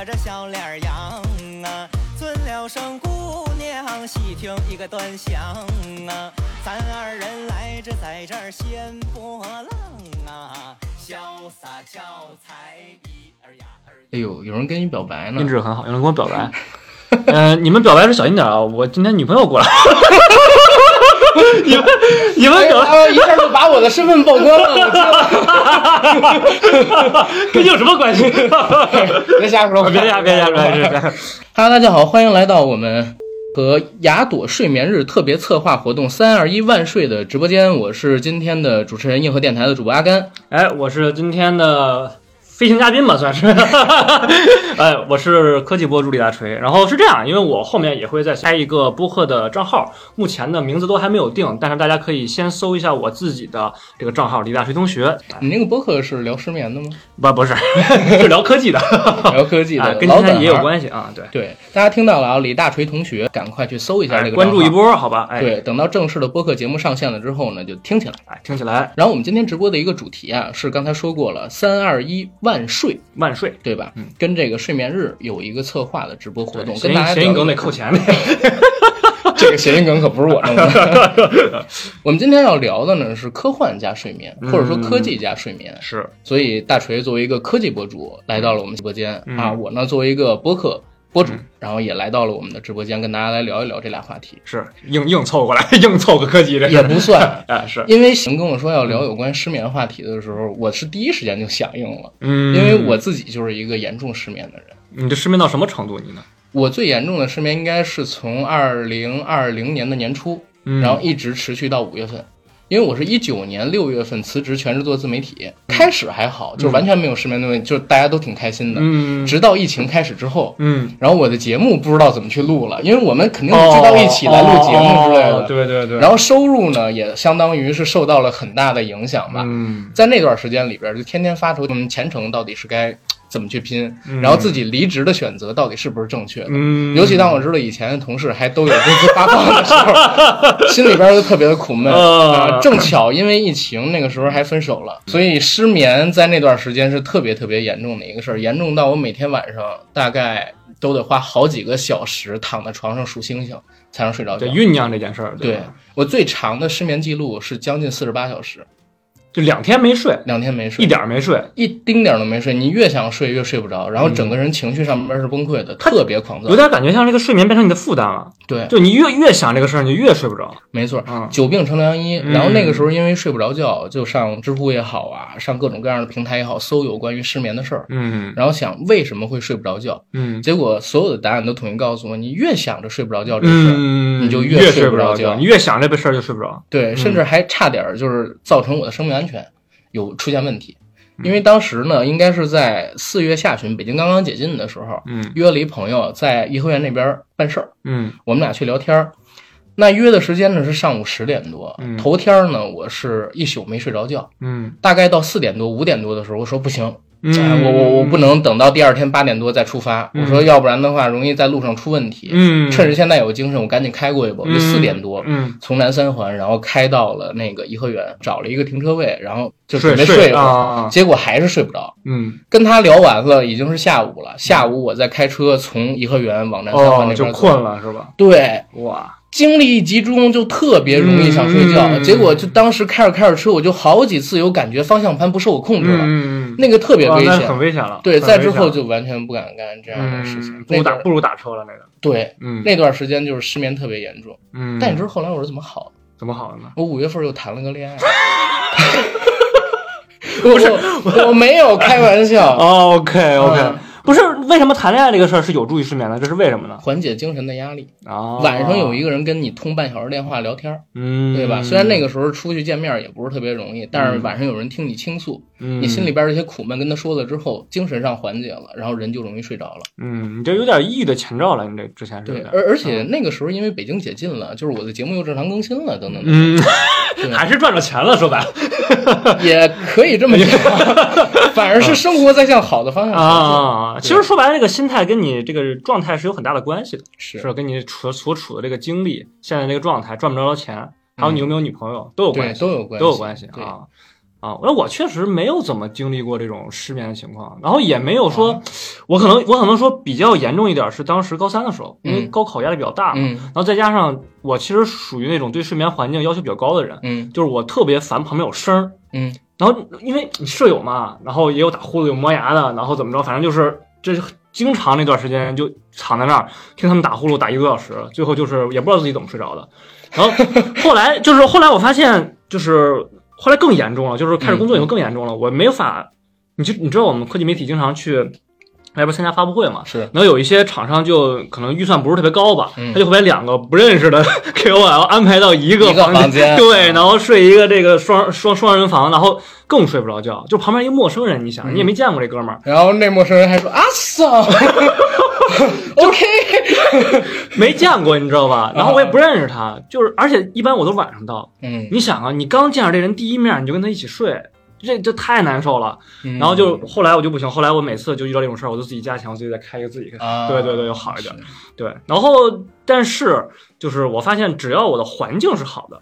把这小脸扬啊，尊了声姑娘，细听一个端详啊，咱二人来这在这儿掀波浪啊，潇洒俏才一儿呀儿。哎呦，有人跟你表白呢音，质很好，有人跟我表白。嗯、你们表白时小心点啊！我今天女朋友过来。你们你们表白啊，一下就把我的身份曝光了。跟你有什么关系？别瞎说，别瞎别瞎别瞎别瞎。Hello，大家好，欢迎来到我们和雅朵睡眠日特别策划活动“三二一万岁”的直播间。我是今天的主持人，硬核电台的主播阿甘。哎，我是今天的飞行嘉宾吧，算是。哎，我是科技博主李大锤。然后是这样，因为我后面也会再开一个播客的账号，目前的名字都还没有定，但是大家可以先搜一下我自己的这个账号李大锤同学。你那个播客是聊失眠的吗？不，不是，是聊科技的，聊科技的，啊，跟老今天也有。关系啊。对，对，大家听到了啊，李大锤同学，赶快去搜一下哎这个、关注一。波，好吧？哎，对，等到正式的播客节目上线了之后呢，就听起来。哎，听起来然后我们今天直播的一个主题啊，是刚才说过了，三二一万岁，万岁。对吧？嗯，跟这个睡眠日有一个策划的直播活动，跟大家谐音梗得扣钱的。这个谐音梗可不是我弄的。我们今天要聊的呢是科幻加睡眠，或者说科技加睡眠。是，所以大锤作为一个科技博主来到了我们直播间、嗯啊，我呢作为一个播客博主嗯，然后也来到了我们的直播间，跟大家来聊一聊这俩话题。是硬硬凑过来，硬凑个科技这也不算，哎 是，因为行跟我说要聊有关失眠话题的时候，我是第一时间就响应了，嗯，因为我自己就是一个严重失眠的人。你这失眠到什么程度？你呢？我最严重的失眠应该是从二零二零年的年初，嗯然后一直持续到五月份。因为我是一九年六月份辞职全职做自媒体，开始还好，就是完全没有失眠的问题，就是大家都挺开心的。嗯直到疫情开始之后，嗯，然后我的节目不知道怎么去录了，因为我们肯定是聚到一起来录节目之类的。哦对对对，然后收入呢，也相当于是受到了很大的影响吧。嗯在那段时间里边，就天天发愁，我们，前程到底是该怎么去拼，嗯然后自己离职的选择到底是不是正确的。嗯，尤其当我知道以前的同事还都有工资发放的时候，心里边就特别的苦闷。呃 啊，正巧因为疫情那个时候还分手了，所以失眠在那段时间是特别特别严重的一个事儿，严重到我每天晚上大概都得花好几个小时躺在床上数星星才能睡着觉对。酝酿这件事儿，对吧我最长的失眠记录是将近四十八小时，就两天没睡，两天没睡，一点儿没睡，一丁点儿都没睡。你越想睡越睡不着，然后整个人情绪上面是崩溃的，特别狂躁有。点感觉像这个睡眠变成你的负担了。对，就你越越想这个事儿，你就越睡不着。没错，嗯久病成良医。嗯然后那个时候因为睡不着觉，就上知乎也好啊，上各种各样的平台也好，搜有关于失眠的事儿，嗯然后想为什么会睡不着觉。嗯结果所有的答案都统一告诉我，你越想着睡不着觉这事儿，嗯，你就越越睡不不着着觉你越想这个事儿就睡不着。对，甚至还差点儿就是造成我的生命安全有出现问题。因为当时呢，应该是在四月下旬，北京刚刚解禁的时候，嗯约了一朋友在颐和园那边办事儿，嗯我们俩去聊天儿。那约的时间呢是上午十点多，嗯头天儿呢我是一宿没睡着觉，嗯大概到四点多五点多的时候，我说不行，嗯哎我我我不能等到第二天八点多再出发，嗯我说要不然的话容易在路上出问题。嗯，趁着现在有精神，我赶紧开过去吧。我就嗯四点多嗯从南三环，然后开到了那个颐和园，找了一个停车位，然后就准备睡一会儿，啊，结果还是睡不着。嗯跟他聊完了，已经是下午了。下午我在开车从颐和园往南三环那边走，困了是吧？对，哇，精力一集中就特别容易想睡觉。嗯结果就当时开着开着车，我就好几次有感觉方向盘不受我控制了，嗯，那个特别危险。很危险了。对，很危险在之后就完全不敢干这样的事情。嗯，不如打不如打车了那个。对嗯那段时间就是失眠特别严重。嗯，但你知道后来我是怎么好的？怎么好的呢？我五月份又谈了个恋爱。不是，我我没有开玩笑，哦，OK OK，嗯不是为什么谈恋爱这个事儿是有助于失眠的？这是为什么呢？缓解精神的压力。啊，晚上有一个人跟你通半小时电话聊天儿，嗯，对吧？虽然那个时候出去见面也不是特别容易，但是晚上有人听你倾诉，嗯你心里边这些苦闷跟他说了之后，精神上缓解了，然后人就容易睡着了。嗯，你这有点抑郁的前兆了，你这之前是对，点而而且那个时候因为北京解禁了，就是我的节目又正常更新了，等等等嗯，还是赚着钱了，说白了，也可以这么讲，反而是生活在向好的方向前进。啊。其实说白了，这个心态跟你这个状态是有很大的关系的，是。是跟你处所处的这个经历、现在这个状态、赚不着钱，还有你有没有女朋友都有关系，都有关系，都有关系啊。啊，那我确实没有怎么经历过这种失眠的情况，然后也没有说，我可能我可能说比较严重一点是当时高三的时候，因为嗯。高考压力比较大嘛，嗯。然后再加上我其实属于那种对睡眠环境要求比较高的人，嗯。就是我特别烦旁边有声儿，嗯然后因为你舍友嘛，然后也有打呼噜有磨牙的，然后怎么着，反正就是这经常那段时间就躺在那儿听他们打呼噜打一个多小时，最后就是也不知道自己怎么睡着的。然后后来就是后来我发现就是后来更严重了，就是开始工作以后更严重了，我没有法，你就你知道我们科技媒体经常去外边参加发布会嘛，是然后有一些厂商就可能预算不是特别高吧，嗯他就会把两个不认识的 KOL 安排到一个房房间 对，然后睡一个这个双双双人房，然后更睡不着觉，就旁边一个陌生人，你想你也没见过这哥们儿，然后那陌生人还说啊桑，OK，没见过，你知道吧？然后我也不认识他，就是而且一般我都晚上到，嗯，你想啊，你刚见着这人第一面你就跟他一起睡。这这太难受了，嗯然后就后来我就不行，后来我每次就遇到这种事儿，我就自己加强，我自己再开一个自己开，啊，对对对，就好一点。对，然后但是就是我发现，只要我的环境是好的，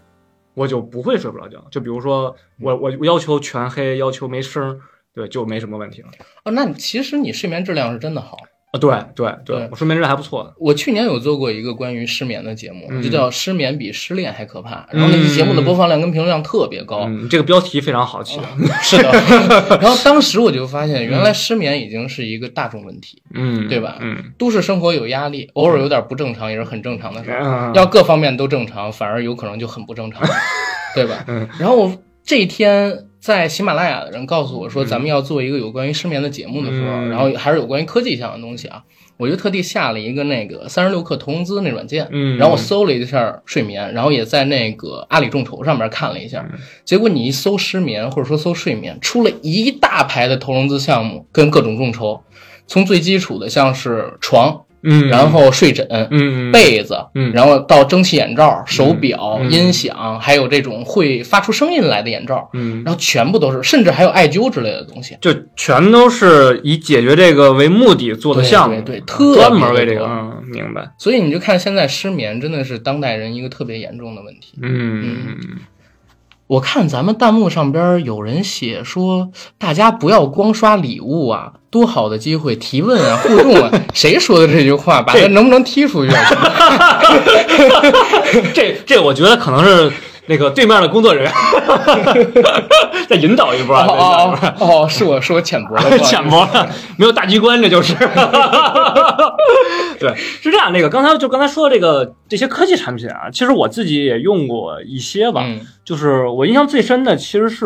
我就不会睡不着觉。就比如说我我我要求全黑，要求没声，对，就没什么问题了。哦，那其实你睡眠质量是真的好。啊，对对对对，我睡眠质量还不错的。我去年有做过一个关于失眠的节目，嗯就叫《失眠比失恋还可怕》，然后那期节目的播放量跟评论量特别高。嗯，这个标题非常好起的。是的，然后当时我就发现，原来失眠已经是一个大众问题，嗯，对吧嗯，都市生活有压力，偶尔有点不正常也是很正常的事要各方面都正常，反而有可能就很不正常，对吧？嗯然后我这一天在喜马拉雅的人告诉我说，嗯。咱们要做一个有关于失眠的节目的时候，嗯。然后还是有关于科技项的东西啊，我就特地下了一个那个三十六氪投融资那软件，嗯。然后我搜了一下睡眠，然后也在那个阿里众筹上面看了一下，嗯。结果你一搜失眠或者说搜睡眠，出了一大排的投融资项目跟各种众筹，从最基础的像是床，嗯，然后睡枕，嗯。嗯被子，嗯。然后到蒸汽眼罩、手表、嗯。音响，还有这种会发出声音来的眼罩，嗯，然后全部都是，甚至还有艾灸之类的东西。就全都是以解决这个为目的做的项目，对对特专门为这个，嗯，明白，所以你就看现在失眠真的是当代人一个特别严重的问题。嗯我看咱们弹幕上边有人写说，大家不要光刷礼物啊，多好的机会提问啊、互动啊。谁说的这句话？把他能不能踢出去？这这我觉得可能是那个对面的工作人员 再引导一波啊，再引导一波哦哦哦，是我是我浅薄 浅薄了，没有大局观，这就是。对，是这样。那个刚才就刚才说的这个这些科技产品啊，其实我自己也用过一些吧。嗯就是我印象最深的，其实是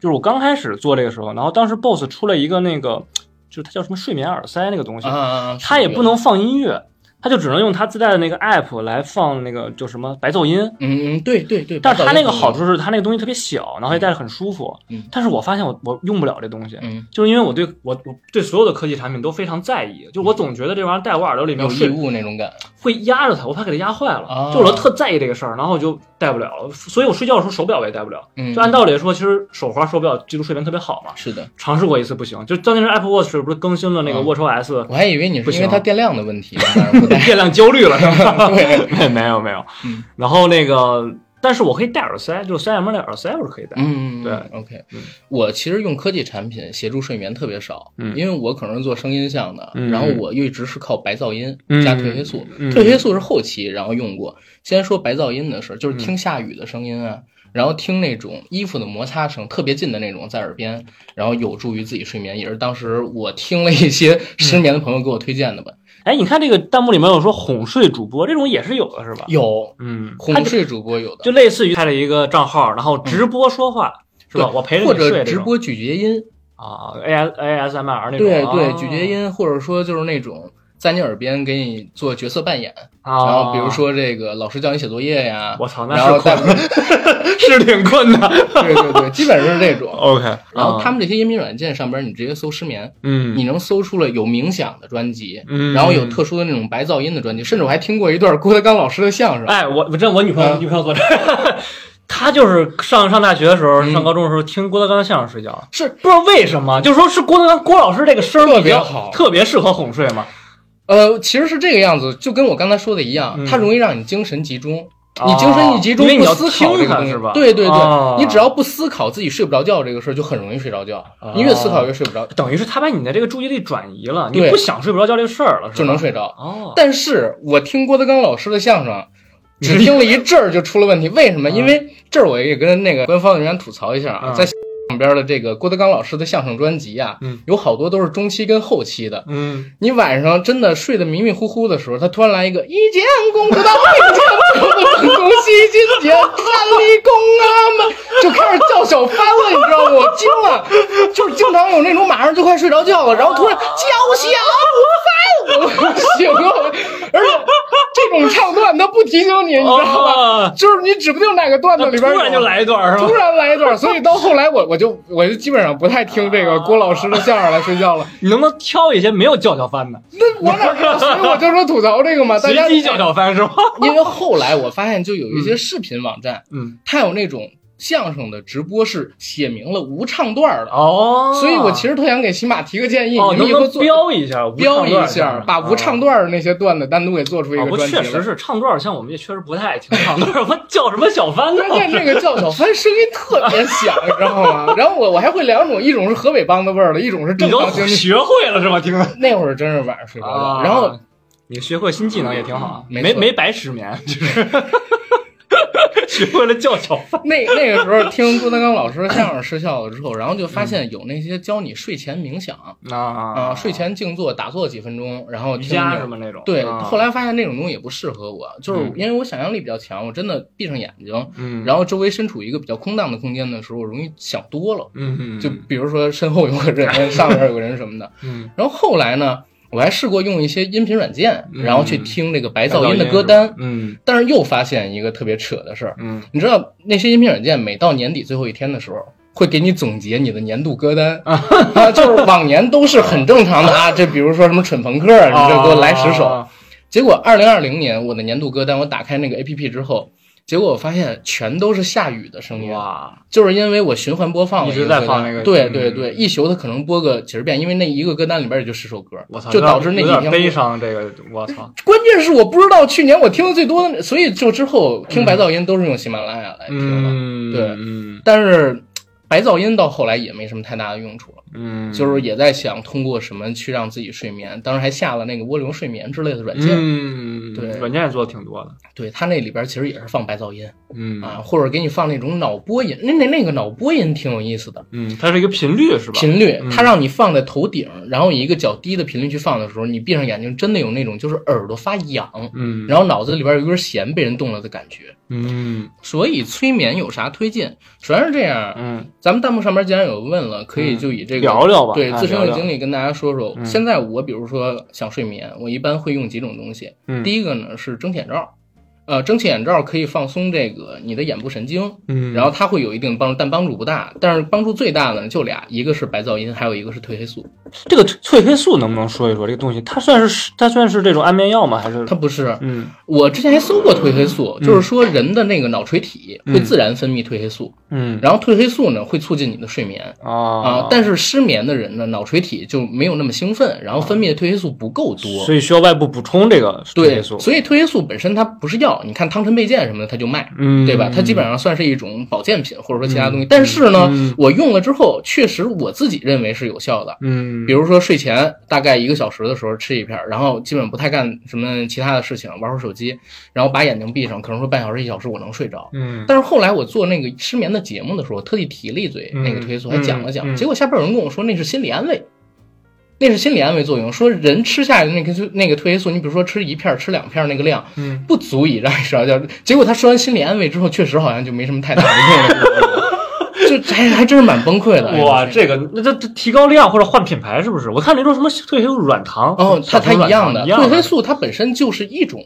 就是我刚开始做这个时候，然后当时 BOSS 出了一个那个，就是它叫什么睡眠耳塞那个东西，啊，它也不能放音乐，它就只能用他自带的那个 app 来放那个就什么白噪音。嗯嗯，对对对，但是它那个好处，是它那个东西特别小，然后也带着很舒服。嗯但是我发现我我用不了这东西，嗯，就是因为我对我我对所有的科技产品都非常在意，就我总觉得这玩意儿戴我耳朵里面有异睡物那种感。会压着它，我怕给它压坏了。哦就我特在意这个事儿，然后我就戴不了了。所以我睡觉的时候手表我也戴不了。嗯，就按道理说，其实手环、手表记录睡眠特别好嘛。是的，尝试过一次不行，就当年是 Apple Watch 不是更新了那个嗯 Watch OS，、我还以为你是因为它电量的问题。电量焦虑了是吧？对没 没有没有。嗯然后那个，但是我可以戴耳塞，就是三 m 的耳塞我是可以戴。嗯，对，OK 嗯。我其实用科技产品协助睡眠特别少，嗯因为我可能是做声音项的，嗯然后我一直是靠白噪音嗯加褪黑素，嗯褪黑素是后期然后用过。先说白噪音的事儿，就是听下雨的声音啊。然后听那种衣服的摩擦声特别近的那种在耳边，然后有助于自己睡眠，也是当时我听了一些失眠的朋友给我推荐的吧。哎，你看这个弹幕里面有说哄睡主播，这种也是有的，是吧？有嗯，哄睡主播有的，就类似于开了一个账号，然后直播说话，是吧？我陪着你睡或者直播咀嚼音，啊，A S A S M R 那种，对对，啊咀嚼音，或者说就是那种在你耳边给你做角色扮演，啊，然后比如说这个老师叫你写作业呀，我操，那是困，是挺困的。对对对，基本上是这种。OK，然后他们们这些音频软件上边，你直接搜失眠，嗯你能搜出了有冥想的专辑，嗯，然后有特殊的那种白噪音的专辑，甚至我还听过一段郭德纲老师的相声。哎，我我这我女朋友啊女朋友做这，她就是上上大学的时候，嗯上高中的时候听郭德纲相声睡觉，是不知道为什么，就是说是郭德纲郭老师这个声儿特别好特别适合哄睡嘛。呃，其实是这个样子，就跟我刚才说的一样，嗯它容易让你精神集中。你精神一集中不思考这个东西是吧？对对对，哦你只要不思考自己睡不着觉这个事儿，就很容易睡着觉。你越思考越睡不着，等于是他把你的这个注意力转移了，你不想睡不着觉这个事儿了，就能睡着。哦。但是我听郭德纲老师的相声，只听了一阵儿就出了问题。为什么？嗯因为这儿我也跟那个官方人员吐槽一下啊，嗯在上边的这个郭德纲老师的相声专辑啊，嗯有好多都是中期跟后期的。嗯，你晚上真的睡得迷迷糊糊的时候，他突然来一个一见公主到，一见公主恭喜金姐站立功啊嘛，就开始叫小番了，你知道吗？我惊了，就是经常有那种马上就快睡着觉了，然后突然叫小番，我醒了，而且这种唱段他不提醒你，你知道吗？哦就是你指不定哪个段子里边突然就来一段是吧突？然来一段，所以到后来我我就我就基本上不太听这个郭老师的相声来睡觉了。你能不能挑一些没有叫小番的？那我哪知道？所以我就说吐槽这个嘛，大家随机叫小番是吧？因为后来我发现，就有一些视频网站，嗯，它有那种相声的直播是写明了无唱段的，哦，所以我其实特想给喜马提个建议，你们以后做标一下，标一下，把无唱段段的那些段子单独给做出一个专辑来。确实是唱段，像我们也确实不太爱听唱段儿，我叫什么小番呢？关键这个叫小帆声音特别响，你知道吗？然后我我还会两种，一种是河北梆子味儿的，一种是正常经济。学会了是吧？听的那会儿真是晚上睡不着觉，啊，然后你学会新技能也挺好，没没没白失眠，就是 学会了叫小贩。那那个时候听郭德纲老师的相声失效了之后，然后就发现有那些教你睡前冥想啊、啊睡前静坐打坐几分钟，然后瑜伽什么那种。对，啊后来发现那种东西也不适合我，就是嗯因为我想象力比较强，我真的闭上眼睛，嗯，然后周围身处一个比较空荡的空间的时候，我容易想多了。嗯嗯，就比如说身后有个人，上面有个人什么的。嗯然后后来呢，我还试过用一些音频软件，嗯然后去听这个白噪音的歌单，嗯。但是又发现一个特别扯的事儿，嗯。你知道那些音频软件每到年底最后一天的时候，会给你总结你的年度歌单啊，就是往年都是很正常的啊，这比如说什么蠢朋克，你这给我来十首。啊结果二零二零年我的年度歌单，我打开那个 A P P 之后，结果我发现全都是下雨的声音，哇，就是因为我循环播放了一直在放那个对嗯对对，一宿它可能播个几十遍，因为那一个歌单里边也就十首歌，我操，就导致那几天点悲伤。这个我操，关键是我不知道去年我听的最多的，所以就之后听白噪音都是用喜马拉雅来听的。嗯，对嗯但是白噪音到后来也没什么太大的用处了，嗯，就是也在想通过什么去让自己睡眠，当时还下了那个涡流睡眠之类的软件。嗯，对软件也做的挺多的，对，它那里边其实也是放白噪音嗯啊，或者给你放那种脑波音，那那那个脑波音挺有意思的。嗯，它是一个频率是吧？频率，嗯它让你放在头顶，然后以一个较低的频率去放的时候，你闭上眼睛，真的有那种就是耳朵发痒，嗯，然后脑子里边有一根弦被人动了的感觉。嗯所以催眠有啥推荐？主要是这样，嗯咱们弹幕上面既然有问了，可以就以这个聊聊吧哎对自身的经历跟大家说说。嗯现在我比如说想睡眠，我一般会用几种东西。嗯，第一个呢是蒸汽眼罩，呃，蒸汽眼罩可以放松这个你的眼部神经，嗯，然后它会有一定帮助，但帮助不大。但是帮助最大的呢就俩，一个是白噪音，还有一个是褪黑素。这个褪黑素能不能说一说这个东西？它算是它算是这种安眠药吗？还是它不是，嗯我之前还搜过褪黑素，嗯就是说人的那个脑垂体会嗯自然分泌褪黑素，嗯然后褪黑素呢会促进你的睡眠。啊啊，但是失眠的人呢，脑垂体就没有那么兴奋，然后分泌的褪黑素不够多。所以需要外部补充这个褪，黑素，所以褪黑素本身它不是药，你看汤臣倍健什么的，它就卖，嗯，对吧？它基本上算是一种保健品，或者说其他东西。但是呢，嗯我用了之后，确实我自己认为是有效的。嗯，比如说睡前大概一个小时的时候吃一片，然后基本不太干什么其他的事情，玩会儿手机，然后把眼睛闭上，可能说半小时一小时我能睡着。嗯但是后来我做那个失眠的节目的时候，我特地提了一嘴嗯那个褪黑素，还讲了讲，结果下边有人跟我说那是心理安慰，那是心理安慰作用，说人吃下的那个那个褪黑素，你比如说吃一片儿、吃两片儿那个量，嗯不足以让你睡着觉。结果他说完心理安慰之后，确实好像就没什么太大的用了。就还还真是蛮崩溃的。哇，哎这个那这这提高量或者换品牌是不是？我看那种什么褪黑素软糖哦，它它一样的，褪黑素它本身就是一种、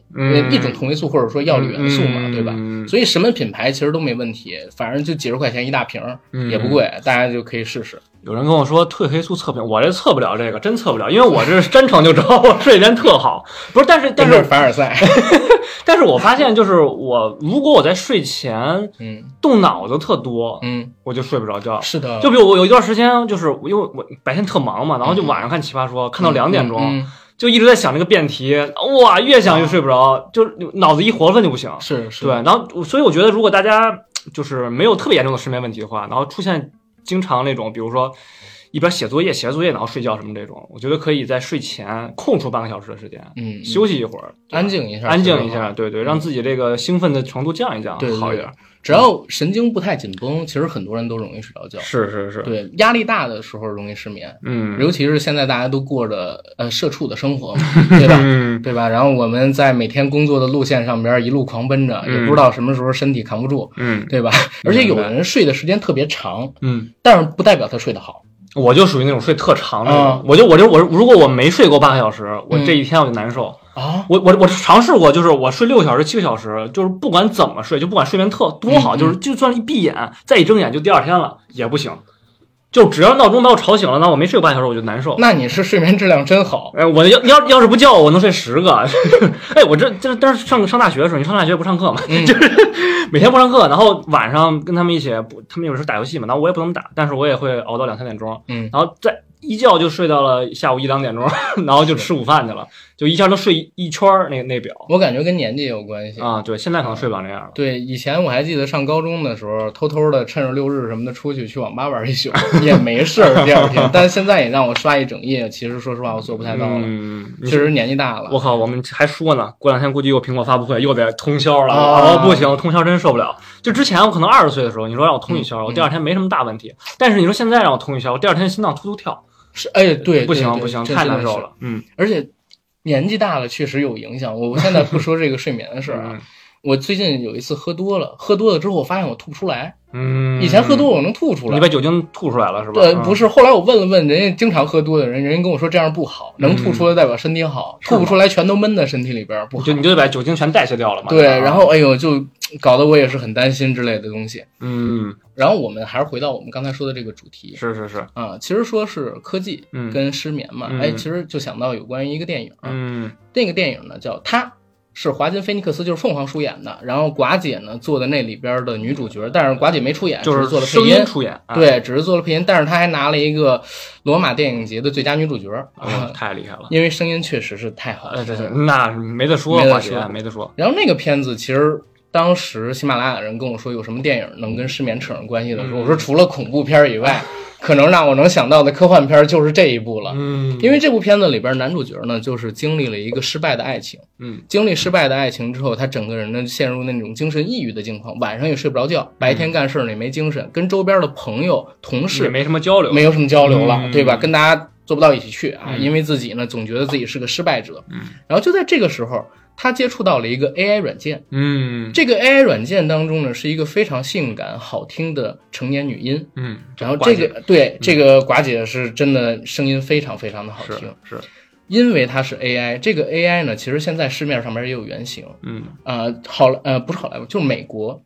一种同位素或者说药理元素嘛，嗯对吧？嗯所以什么品牌其实都没问题，反正就几十块钱一大瓶儿，嗯也不贵，大家就可以试试。有人跟我说褪黑素测评，我这测不了这个，真测不了，因为我这是真诚就知道我睡眠特好。不是，但是但是凡尔赛，但是我发现就是我如果我在睡前嗯动脑子特多，嗯，我就睡不着觉。是的，就比如我有一段时间，就是因为我白天特忙嘛，然后就晚上看奇葩说，看到两点钟，嗯就一直在想这个辩题，哇，越想越睡不着，就脑子一活泛就不行。是是，对，然后所以我觉得，如果大家就是没有特别严重的失眠问题的话，然后出现经常那种，比如说一边写作业写着作业然后睡觉什么这种，我觉得可以在睡前空出半个小时的时间，嗯，休息一会儿，安静一下，安静一下，对对，让自己这个兴奋的程度降一降，对好一点。只要神经不太紧绷，其实很多人都容易睡着觉。是是是，对，压力大的时候容易失眠，嗯，尤其是现在大家都过着呃社畜的生活嘛，对吧？嗯对吧？然后我们在每天工作的路线上边一路狂奔着，也不知道什么时候身体扛不住，嗯对吧？而且有的人睡的时间特别长，嗯，但是不代表他睡得好。我就属于那种睡特长的我就我就我如果我没睡够八个小时，我嗯。这一天我就难受。啊，我我我尝试过，就是我睡六个小时、七个小时，就是不管怎么睡，就不管睡眠特多好，嗯。就是就算一闭眼再一睁眼就第二天了也不行，就只要闹钟把我吵醒了，那我没睡半小时我就难受。那你是睡眠质量真好。哎，我要要要是不叫我，我能睡十个。哎，我这这但是上上大学的时候，你上大学不上课嘛，嗯 就是每天不上课，然后晚上跟他们一起，不，他们有时候打游戏嘛，然后我也不怎么打，但是我也会熬到两三点钟，嗯，然后再一觉就睡到了下午一两点钟，然后就吃午饭去了，就一下能睡一一圈儿那那表我感觉跟年纪也有关系。啊。对，现在可能睡不了那样了。对，以前我还记得上高中的时候，偷偷的趁着六日什么的出去去网吧玩一宿，也没事儿。第二天，但是现在也让我刷一整夜，其实说实话我做不太到了，嗯，确实年纪大了。我靠，我们还说呢，过两天估计又苹果发布会又得通宵了。啊哦，不行，通宵真受不了。就之前我可能二十岁的时候，你说让我通一宵，嗯我第二天没什么大问题。但是你说现在让我通一宵，我第二天心脏突突跳，是，哎，对，不行不行，太难受了。嗯，而且年纪大了确实有影响。我现在不说这个睡眠的事儿啊，我最近有一次喝多了，喝多了之后我发现我吐不出来，嗯，以前喝多我能吐出来你。把酒精吐出来了是吧？对，嗯不是。后来我问了问人家经常喝多的人，人家跟我说这样不好，能吐出来代表身体好，吐不出来全都闷在身体里边不好就。你就得把酒精全代谢掉了嘛。对，然后哎呦，就搞得我也是很担心之类的东西。嗯，然后我们还是回到我们刚才说的这个主题是是是，啊，其实说是科技嗯跟失眠嘛，嗯哎，其实就想到有关于一个电影，嗯那个电影呢叫《她》，是华金菲尼克斯，就是凤凰出演的，然后寡姐呢做的那里边的女主角，但是寡姐没出演，就是做了配声音音。出演，啊，对，只是做了配音，但是她还拿了一个罗马电影节的最佳女主角太厉害了。因为声音确实是太好呃，对对，了。那没得说，华姐没得说。然后那个片子其实当时喜马拉雅人跟我说有什么电影能跟失眠扯上关系的时候，嗯我说除了恐怖片以外，可能让我能想到的科幻片就是这一部了。嗯，因为这部片子里边男主角呢，就是经历了一个失败的爱情，嗯经历失败的爱情之后，他整个人呢陷入那种精神抑郁的境况，晚上也睡不着觉，白天干事呢也没精神，跟周边的朋友、同事也事没什么交流。没有什么交流了，嗯对吧？跟大家做不到一起去啊，嗯因为自己呢总觉得自己是个失败者。嗯然后就在这个时候，他接触到了一个 AI 软件，嗯。这个 AI 软件当中呢是一个非常性感、好听的成年女音。嗯，然后这个对这个寡姐是真的声音非常非常的好听，是，因为它是 AI。这个 AI 呢，其实现在市面上面也有原型，嗯。呃，好莱，呃，不是好莱坞，就是美国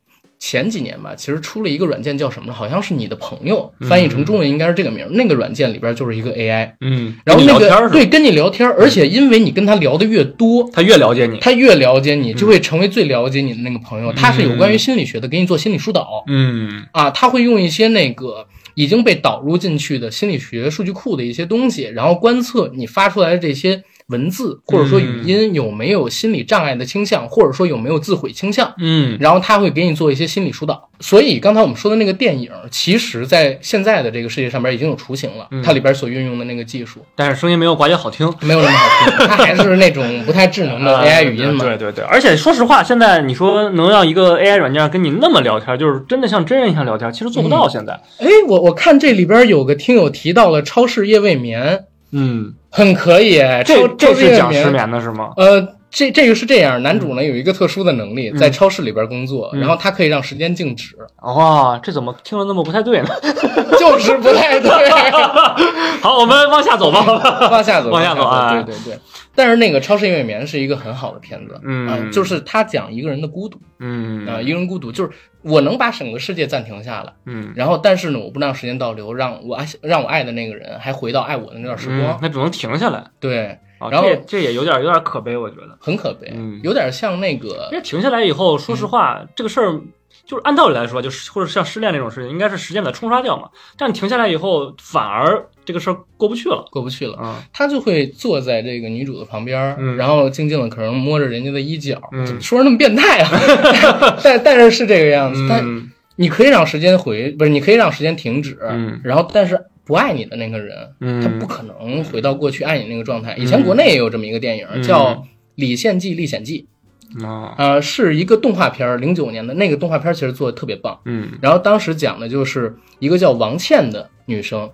前几年吧，其实出了一个软件叫什么呢？好像是你的朋友，翻译成中文应该是这个名儿。那个软件里边就是一个 AI，嗯，然后那个对跟你聊天，而且因为你跟他聊的越多，他越了解你。他越了解你，就会成为最了解你的那个朋友。他是有关于心理学的，给你做心理疏导嗯啊，他会用一些那个。已经被导入进去的心理学数据库的一些东西，然后观测你发出来的这些文字或者说语音有没有心理障碍的倾向，或者说有没有自毁倾向，嗯然后他会给你做一些心理疏导。所以刚才我们说的那个电影，其实在现在的这个世界上边已经有雏形了，嗯它里边所运用的那个技术但是声音没有寡姐好听。没有那么好听，它还是那种不太智能的 AI 语音嘛。对对对，而且说实话，现在你说能让一个 AI 软件跟你那么聊天，就是真的像真人一样聊天，其实做不到。现在，哎，我我看这里边有个听友提到了超市夜未眠，嗯，很可以。这这是讲失眠的是吗？呃，这这个是这样，男主呢有一个特殊的能力，在超市里边工作，嗯然后他可以让时间静止，哦，这怎么听着那么不太对呢？就是不太对。好，我们往下走吧。往下走，往下走啊对对对。但是那个《超市夜未眠》是一个很好的片子，嗯啊就是他讲一个人的孤独嗯啊，一个人孤独，就是我能把整个世界暂停下来，嗯，然后但是呢，我不让时间倒流，让我爱让我爱的那个人还回到爱我的那段时光，嗯那只能停下来。对，啊，然后这也这也有点有点可悲，我觉得。很可悲，嗯有点像那个因为停下来以后，说实话，这个事儿就是按道理来说，就是或者像失恋这种事情，应该是时间把它冲刷掉嘛。但停下来以后，反而这个事儿过不去了。过不去了。啊，他就会坐在这个女主的旁边，嗯然后静静的可能摸着人家的衣角，嗯说那么变态啊？但但是是这个样子，但嗯你可以让时间回，不是你可以让时间停止，嗯。然后但是不爱你的那个人，嗯。他不可能回到过去爱你那个状态。以前国内也有这么一个电影、嗯。叫《李献计历险记》，啊，呃，是一个动画片儿，零九年的那个动画片儿其实做的特别棒。嗯。然后当时讲的就是一个叫王倩的女生，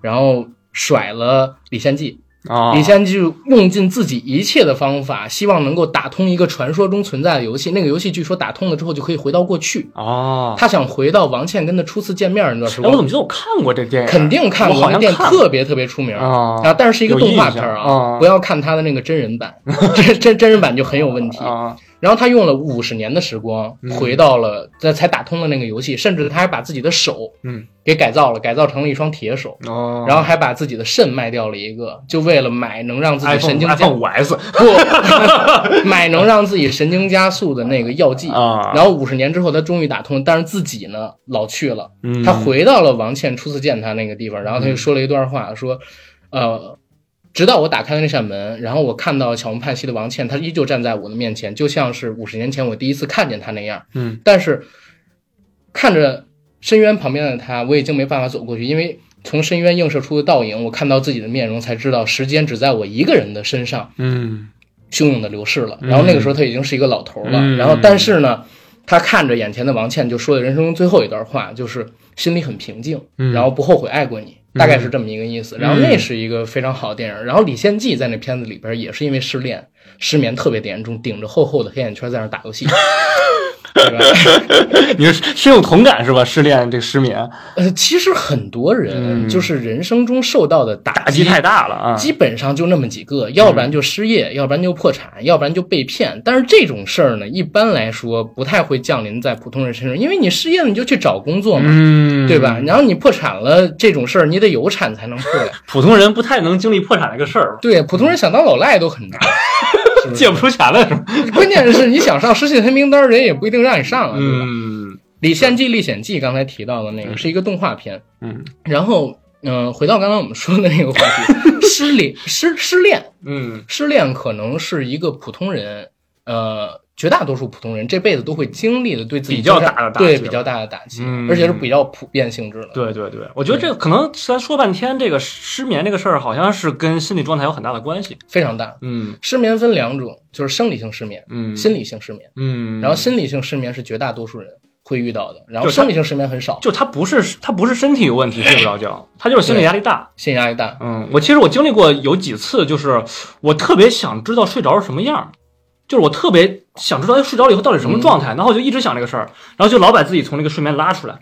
然后甩了李献计，啊，李现就用尽自己一切的方法，希望能够打通一个传说中存在的游戏。那个游戏据说打通了之后就可以回到过去。哦，他想回到王倩跟他初次见面那段时哎，我怎，么记得我看过这电影？肯定看我过，那电影好像看特别特别出名啊啊，但是是一个动画片啊不要看他的那个真人版，真真真人版就很有问题。啊，然后他用了五十年的时光嗯。回到了，这才打通了那个游戏，甚至他还把自己的手嗯。给改造了，改造成了一双铁手。哦，然后还把自己的肾卖掉了一个，就为了买能让自己神经加 iPhone 五 S 不 买能让自己神经加速的那个药剂。啊，然后五十年之后，他终于打通，但是自己呢老去了。嗯。他回到了王倩初次见他那个地方，然后他就说了一段话，说，呃，直到我打开了那扇门，然后我看到巧木盼息的王倩，她依旧站在我的面前，就像是五十年前我第一次看见她那样。嗯但是看着深渊旁边的她，我已经没办法走过去，因为从深渊映射出的倒影，我看到自己的面容，才知道时间只在我一个人的身上嗯汹涌的流逝了。嗯然后那个时候他已经是一个老头了，嗯然后但是呢，他看着眼前的王倩，就说的人生中最后一段话，就是心里很平静，嗯然后不后悔爱过你。大概是这么一个意思，然后那是一个非常好的电影。然后李献计在那片子里边也是因为失恋、失眠特别的严重，顶着厚厚的黑眼圈在那打游戏？你是深有同感是吧？失恋这失眠呃，其实很多人嗯就是人生中受到的打打击太大了啊！基本上就那么几个，要不然就失业，要不然就破产，要不然就被骗。但是这种事儿呢，一般来说不太会降临在普通人身上，因为你失业了你就去找工作嘛，嗯，对吧？？然后你破产了，这种事儿你得有产才能破呀。普通人不太能经历破产这个事儿，对，普通人想当老赖都很难，借不出钱来是吧？关键是你想上失信黑名单，人也不一定让你上啊，对吧？嗯李献计历险记》刚才提到的那个是一个动画片，嗯然后嗯、呃回到刚刚我们说的那个话题，失恋失失恋。嗯失恋可能是一个普通人，呃，绝大多数普通人这辈子都会经历的，对自己比较大的打击对比较大的打击，嗯而且是比较普遍性质的。对对对，我觉得这个可能咱说半天，这个失眠这个事儿，好像是跟心理状态有很大的关系。非常大。嗯失眠分两种，就是生理性失眠、嗯，心理性失眠。嗯，然后心理性失眠是绝大多数人会遇到的，然后生理性失眠很少，就他不是他不是身体有问题睡不着觉，他就是心理压力大。心理压力大。嗯，我其实我经历过有几次，就是我特别想知道睡着是什么样儿，就是我特别想知道哎睡着了以后到底什么状态，然后我就一直想这个事儿，然后就老把自己从那个睡眠拉出来，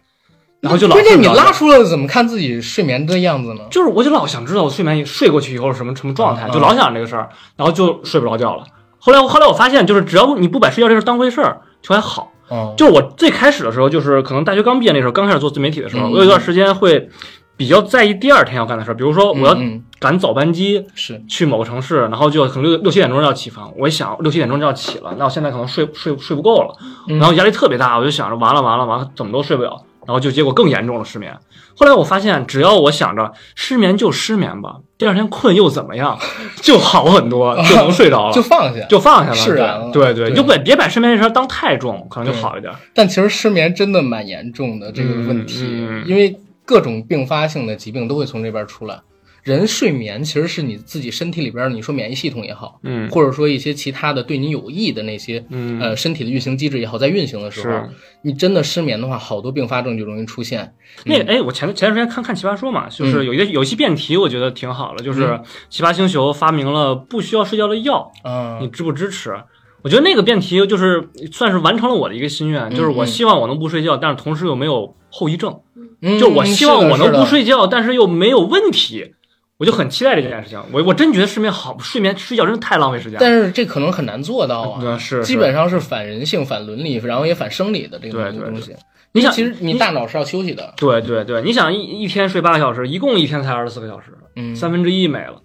然后就老关键你拉出来，怎么看自己睡眠的样子呢？就是我就老想知道我睡眠睡过去以后是什么什么状态，嗯就老想这个事儿，然后就睡不着觉了。后来我后来我发现，就是只要你不把睡觉这事儿当回事儿，就还好。嗯，就是我最开始的时候，就是可能大学刚毕业那时候，刚开始做自媒体的时候，嗯我有一段时间会比较在意第二天要干的事儿，比如说我要赶早班机是。去某个城市，然后就可能六六七点钟要起床，我一想六七点钟就要起了，那我现在可能睡睡睡不够了，嗯。然后压力特别大，我就想着完了完了完了，怎么都睡不了，然后就结果更严重了失眠。后来我发现，只要我想着失眠就失眠吧，第二天困又怎么样，就好很多，就能睡着了，就放下。就放下了，释然了。对对。就别别把失眠这事儿当太重，可能就好一点。但其实失眠真的蛮严重的这个问题，因为各种并发性的疾病都会从这边出来。人睡眠其实是你自己身体里边，你说免疫系统也好，嗯。或者说一些其他的对你有益的那些、嗯。呃身体的运行机制也好，在运行的时候，你真的失眠的话，好多并发症就容易出现。那个哎，我前前段时间看看《奇葩说》嘛，就是有一个有一期辩题，我觉得挺好的，就是嗯奇葩星球发明了不需要睡觉的药，嗯、你支不支持？我觉得那个辩题就是算是完成了我的一个心愿，就是我嗯。希望我能不睡觉，但是同时又没有后遗症，嗯就我希望我能不。睡觉，但是又没有问题，我就很期待这件事情。我我真觉得睡眠好，睡眠睡觉真的太浪费时间。但是这可能很难做到啊，嗯是是基本上是反人性、反伦理，然后也反生理的这个对对东西。你想其实你大脑是要休息的，对对对，你想一一天睡八个小时，一共一天才二十四个小时，嗯，三分之一没了。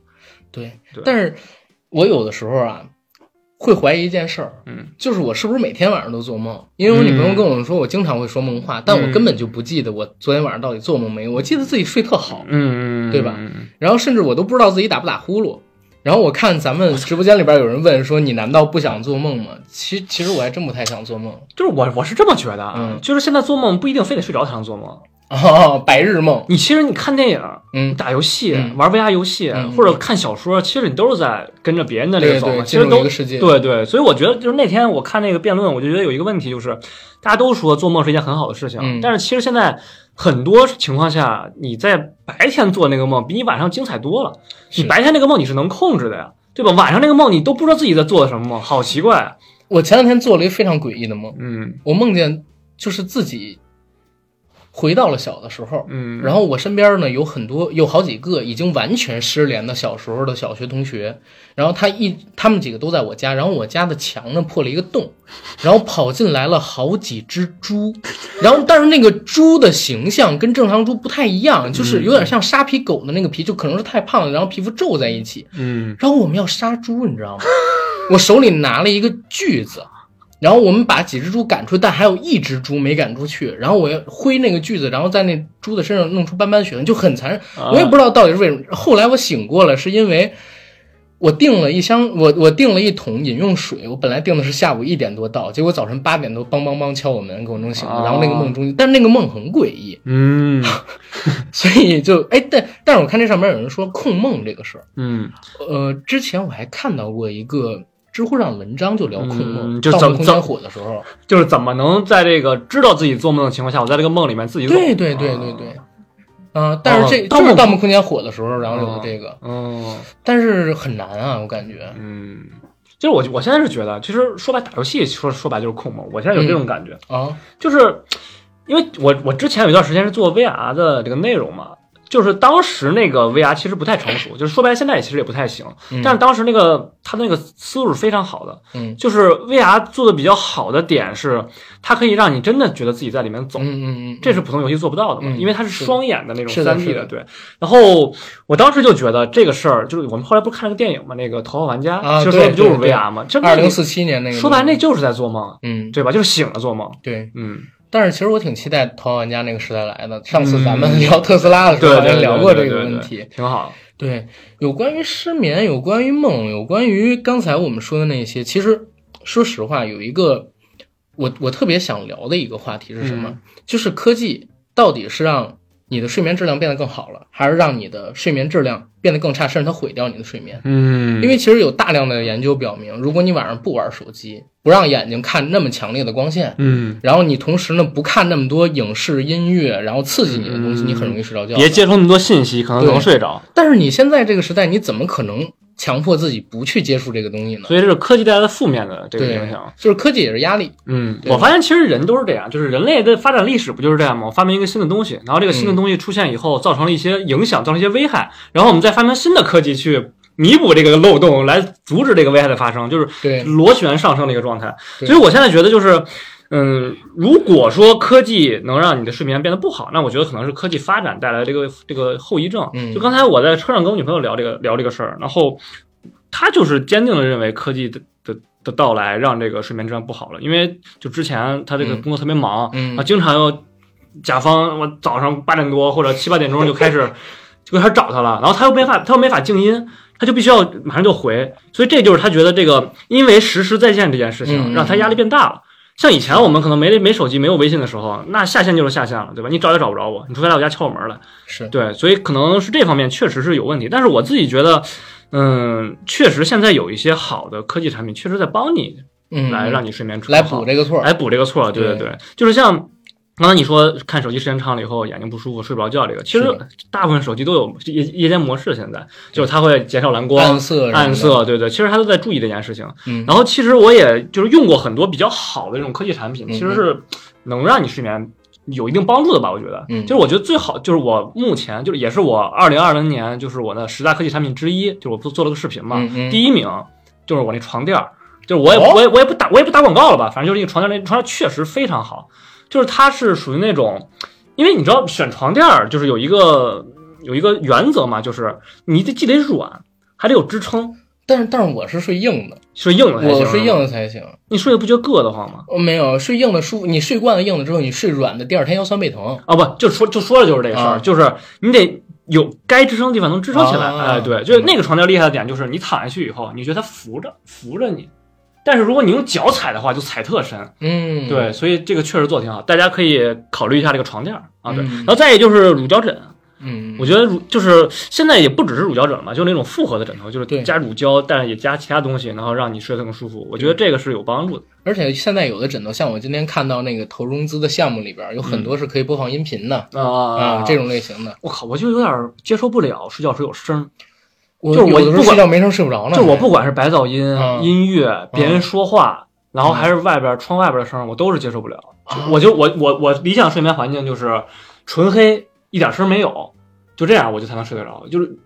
对对，但是我有的时候啊，会怀疑一件事儿，嗯，就是我是不是每天晚上都做梦？因为我女朋友跟我说，我经常会说梦话，但我根本就不记得我昨天晚上到底做梦没有。我记得自己睡特好，嗯，对吧嗯然后甚至我都不知道自己打不打呼噜。然后我看咱们直播间里边有人问说：“你难道不想做梦吗？”其其实我还真不太想做梦。就是我我是这么觉得啊，嗯就是现在做梦不一定非得睡着才能做梦。哦，白日梦，你其实你看电影、嗯，打游戏、嗯玩 VR 游戏、嗯或者看小说，其实你都是在跟着别人的这对个走嘛。对，进入其实都一个世界，对对，所以我觉得就是那天我看那个辩论，我就觉得有一个问题，就是大家都说做梦是一件很好的事情，嗯但是其实现在很多情况下，你在白天做那个梦比你晚上精彩多了。你白天那个梦你是能控制的呀，对吧？晚上那个梦你都不知道自己在做的什么梦，好奇怪啊。我前两天做了一个非常诡异的梦，嗯我梦见就是自己回到了小的时候，嗯，然后我身边呢有很多有好几个已经完全失联的小时候的小学同学，然后他一他们几个都在我家，然后我家的墙呢破了一个洞，然后跑进来了好几只猪，然后但是那个猪的形象跟正常猪不太一样，就是有点像沙皮狗的那个皮，就可能是太胖了，然后皮肤皱在一起，嗯。然后我们要杀猪，你知道吗？我手里拿了一个锯子，然后我们把几只猪赶出，但还有一只猪没赶出去。然后我要挥那个锯子，然后在那猪的身上弄出斑斑血痕，就很残忍。啊我也不知道到底是为什么。后来我醒过来，是因为我订了一箱，我我订了一桶饮用水。我本来订的是下午一点多到，结果早晨八点多，梆梆梆敲我门，给我弄醒了。啊然后那个梦中，但那个梦很诡异，嗯 所以就哎，但但是我看这上面有人说控梦这个事儿。嗯，呃，之前我还看到过一个知乎上文章，就聊控梦，嗯就怎么怎么火的时候，就是怎么能在这个知道自己做梦的情况下，我在这个梦里面自己走？对对对对对，啊、但是这、就是盗梦空间火的时候，然后有的这个，嗯但是很难啊，我感觉，嗯，就是我我现在是觉得，其实说白打游戏说说白就是控梦，我现在有这种感觉，啊，就是因为我我之前有一段时间是做 VR 的这个内容嘛。就是当时那个 VR 其实不太成熟，就是说白了现在其实也不太行，嗯但是当时那个它的那个思路是非常好的，嗯就是 VR 做的比较好的点是，它可以让你真的觉得自己在里面走，嗯嗯嗯，这是普通游戏做不到的嘛，嗯因为它是双眼的那种三 D 是的的对。然后我当时就觉得这个事儿，就是我们后来不是看了个电影嘛，那个《头号玩家》，啊其实说的不就是 VR 嘛？这二零四七年那个，说白了那就是在做梦，嗯，对吧？就是醒了做梦。对。嗯，但是其实我挺期待《头号玩家》那个时代来的。上次咱们聊特斯拉的时候，好像聊过这个问题。挺好。对，有关于失眠，有关于梦，有关于刚才我们说的那些，其实说实话，有一个我我特别想聊的一个话题是什么？嗯就是科技到底是让你的睡眠质量变得更好了，还是让你的睡眠质量变得更差，甚至它毁掉你的睡眠？嗯因为其实有大量的研究表明，如果你晚上不玩手机，不让眼睛看那么强烈的光线，嗯，然后你同时呢不看那么多影视、音乐，然后刺激你的东西，嗯你很容易睡着觉。别接触那么多信息，可能对能睡着。但是你现在这个时代，你怎么可能强迫自己不去接触这个东西呢？所以这是科技带来的负面的这个影响。，就是科技也是压力。嗯，我发现其实人都是这样，就是人类的发展历史不就是这样吗？发明一个新的东西，然后这个新的东西出现以后，造成了一些影响，造成一些危害，然后我们再发明新的科技去弥补这个漏洞，来阻止这个危害的发生，就是对，螺旋上升的一个状态。所以我现在觉得就是。嗯，如果说科技能让你的睡眠变得不好，那我觉得可能是科技发展带来的这个这个后遗症。嗯。就刚才我在车上跟我女朋友聊这个聊这个事儿，然后她就是坚定的认为科技的的的到来让这个睡眠质量不好了，因为就之前她这个嗯。工作特别忙，嗯。啊，经常要甲方我早上八点多或者七八点钟就开始 就开始找他了，然后他又没法他又没法静音，他就必须要马上就回，所以这就是他觉得这个因为实时在线这件事情嗯让他压力变大了。像以前我们可能没没手机没有微信的时候，那下线就是下线了，对吧？你找也找不着我，你除非来我家敲我门来。是，对，所以可能是这方面确实是有问题，但是我自己觉得，嗯，确实现在有一些好的科技产品确实在帮你嗯，来让你睡眠质来补这个错。来补这个错，对对对对，就是像刚才你说看手机时间长了以后眼睛不舒服、睡不着觉这个，其实大部分手机都有夜夜间模式，现在就是它会减少蓝光、暗色对对，其实它都在注意这件事情。嗯然后其实我也就是用过很多比较好的这种科技产品，嗯其实是能让你睡眠。有一定帮助的吧，我觉得，嗯就是我觉得最好就是我目前就是也是我二零二零年就是我的十大科技产品之一，就是我不做了个视频嘛，嗯嗯第一名就是我那床垫儿，就是我也、哦我也我也不打我也不打广告了吧，反正就是那个床垫，那床垫确实非常好，就是它是属于那种，因为你知道选床垫儿就是有一个有一个原则嘛，就是你得既得软，还得有支撑。但是但是我是睡硬的，睡硬的才行。我睡硬，的才行。你睡的不觉得硌得慌吗？没有睡硬的舒服，你睡惯了硬的之后，你睡软的，第二天腰酸背疼。啊，不，就说就说的就是这个事儿，啊就是你得有该支撑的地方能支撑起来。啊哎，对，就是那个床垫厉害的点，就是你躺下去以后，你觉得它扶着扶着你，但是如果你用脚踩的话，就踩特深。嗯，对，所以这个确实做的挺好，大家可以考虑一下这个床垫儿啊。对，嗯然后再一就是乳胶枕，嗯，我觉得乳就是现在也不只是乳胶枕了嘛，就是那种复合的枕头，就是对加乳胶，但是也加其他东西，然后让你睡得更舒服。我觉得这个是有帮助的。而且现在有的枕头，像我今天看到那个投融资的项目里边，有很多是可以播放音频的、啊啊，这种类型的。我靠，我就有点接受不了睡觉时候有声就是我不管睡觉没声睡不着呢。就我不管是白噪音、嗯音乐、别人说话，然后还是外边窗外边的声，我都是接受不了。啊我就我我我理想睡眠环境就是纯黑，一点声没有，就这样我就才能睡得着。就是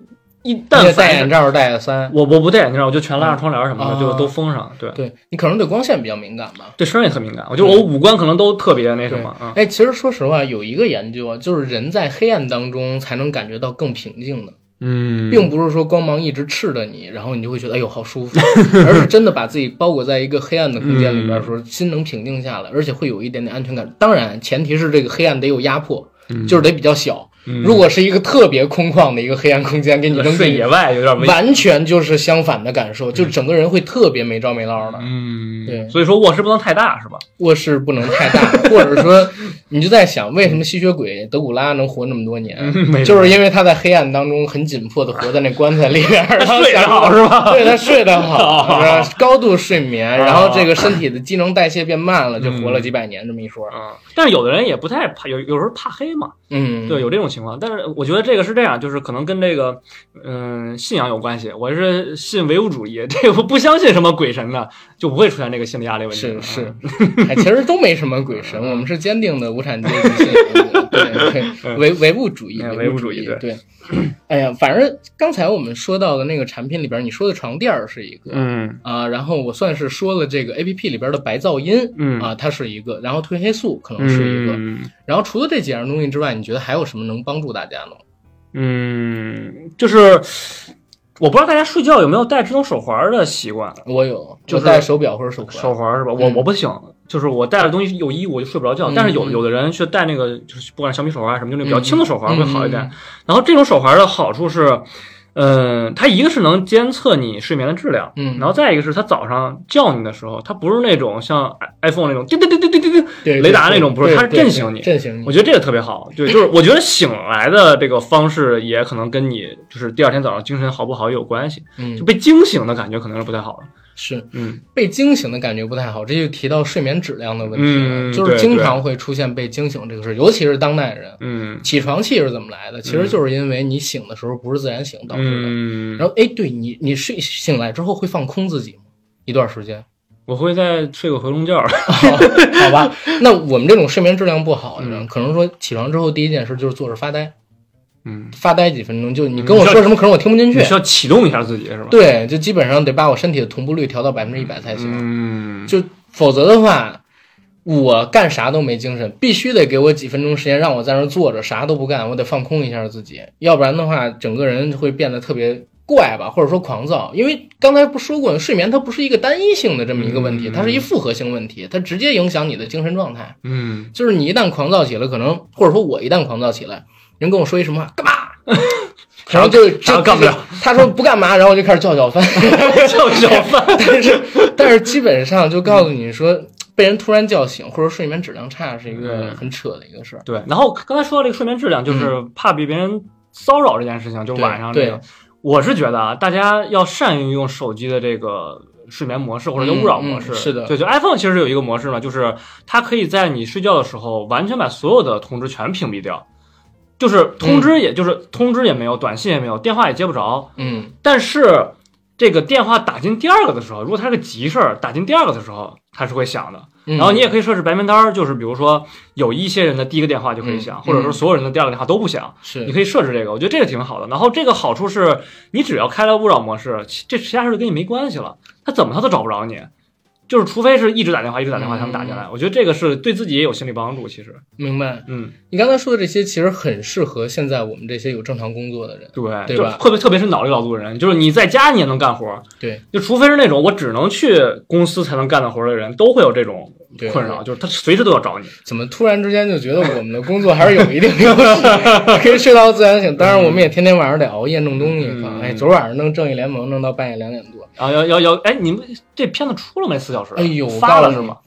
一你但得戴眼罩戴个三。我我不戴眼镜，我就全拉上窗帘什么的，啊就都封上。对对你可能对光线比较敏感吧。对声也很敏感，我觉得我五官可能都特别那什么啊。哎，其实说实话，有一个研究啊，就是人在黑暗当中才能感觉到更平静的，嗯，并不是说光芒一直炽着你，然后你就会觉得哎呦好舒服，而是真的把自己包裹在一个黑暗的空间里边的时候，心能平静下来，而且会有一点点安全感。当然，前提是这个黑暗得有压迫，就是得比较小。嗯如果是一个特别空旷的一个黑暗空间，给你扔进 野，外有点。完全就是相反的感受，就整个人会特别没招没落的。嗯，对所以说卧室不能太大是吧？卧室不能太大，或者说，你就在想，为什么吸血鬼德古拉能活那么多年？就是因为他在黑暗当中很紧迫的活在那棺材里边，睡得好是吧？对他睡得好，高度睡眠，然后这个身体的机能代谢变慢了，就活了几百年这么一说。啊，但是有的人也不太怕，有有时候怕黑嘛，嗯，对，有这种情况。但是我觉得这个是这样，就是可能跟这个嗯、信仰有关系。我是信唯物主义，这个我不相信什么鬼神的，就不会出现这个心理压力问题。是是啊，哎，其实都没什么鬼神，我们是坚定的无产阶级信仰，对对，唯唯物主义，哎唯唯物主义主对。哎呀，反正刚才我们说到的那个产品里边，你说的床垫是一个，嗯啊，然后我算是说了这个 A P P 里边的白噪音嗯啊，它是一个，然后褪黑素可能是一个，嗯然后除了这几样东西之外，你觉得还有什么能帮助大家呢？嗯，就是我不知道大家睡觉有没有戴智能手环的习惯。我有，就是戴手表或者手环，手环是吧？我嗯我不行，就是我戴的东西有衣我就睡不着觉。嗯但是有有的人却戴那个，就是不管小米手环什么，就那个比较嗯轻的手环会好一点。嗯然后这种手环的好处是，嗯，它一个是能监测你睡眠的质量，嗯，然后再一个是它早上叫你的时候，它不是那种像 iPhone 那种叮叮叮叮叮叮叮，对雷达那种不是它是震醒你震醒你我。觉得这个特别好。对，就是我觉得醒来的这个方式也可能跟你就是第二天早上精神好不好也有关系。嗯就，被惊醒的感觉可能是不太好的。是嗯被惊醒的感觉不太好，这就提到睡眠质量的问题了，嗯就是经常会出现被惊醒这个事，尤其是当代人。嗯起床气是怎么来的？其实就是因为你醒的时候不是自然醒导致的。嗯，然后，哎，对你，你睡醒来之后会放空自己吗？一段时间？我会再睡个回笼觉儿。好吧，那我们这种睡眠质量不好的人，嗯可能说起床之后第一件事就是坐着发呆，嗯，发呆几分钟，就你跟我说什么，可能我听不进去。需要启动一下自己是吧？对，就基本上得把我身体的同步率调到百分之一百才行，嗯，就否则的话，我干啥都没精神，必须得给我几分钟时间让我在那坐着，啥都不干，我得放空一下自己，要不然的话，整个人会变得特别。怪吧，或者说狂躁，因为刚才不说过，睡眠它不是一个单一性的这么一个问题，嗯它是一复合性问题，它直接影响你的精神状态。嗯就是你一旦狂躁起来，可能或者说我一旦狂躁起来，人跟我说一什么话，干嘛？然后就啥就都干不了。他说不干嘛，然后我就开始叫叫饭，叫小饭。但是但是基本上就告诉你说，被人突然叫醒或者睡眠质量差是一个嗯很扯的一个事儿。对，然后刚才说到这个睡眠质量，就是怕被别人骚扰这件事情，就是晚上这个，我是觉得啊，大家要善于用手机的这个。睡眠模式或者叫勿扰模式，嗯嗯是的对，就 iPhone 其实有一个模式嘛，就是它可以在你睡觉的时候完全把所有的通知全屏蔽掉，就是通知也、就是通知也没有，短信也没有，电话也接不着，嗯。但是这个电话打进第二个的时候，如果它是个急事儿，打进第二个的时候，它是会响的。嗯，然后你也可以设置白名单儿，就是比如说有一些人的第一个电话就可以响，嗯。或者说所有人的第二个电话都不响，是。你可以设置这个，我觉得这个挺好的。然后这个好处是你只要开了勿扰模式，这其他事儿跟你没关系了，他怎么他都找不着你。就是除非是一直打电话，一直打电话，他们打进嗯来。我觉得这个是对自己也有心理帮助。其实，明白？嗯，你刚才说的这些，其实很适合现在我们这些有正常工作的人。对，对吧特别特别是脑力劳动的人，就是你在家你也能干活，对，就除非是那种我只能去公司才能干的活的人，都会有这种对困扰，就是他随时都要找你。怎么突然之间就觉得我们的工作还是有一定优势，可以睡到自然醒？当然，我们也天天晚上得熬夜弄东西。嗯哎，昨晚上弄《正义联盟》弄到半夜两点多，然后要要要，哎，你们这片子出了没？四小时？哎呦发了是吗？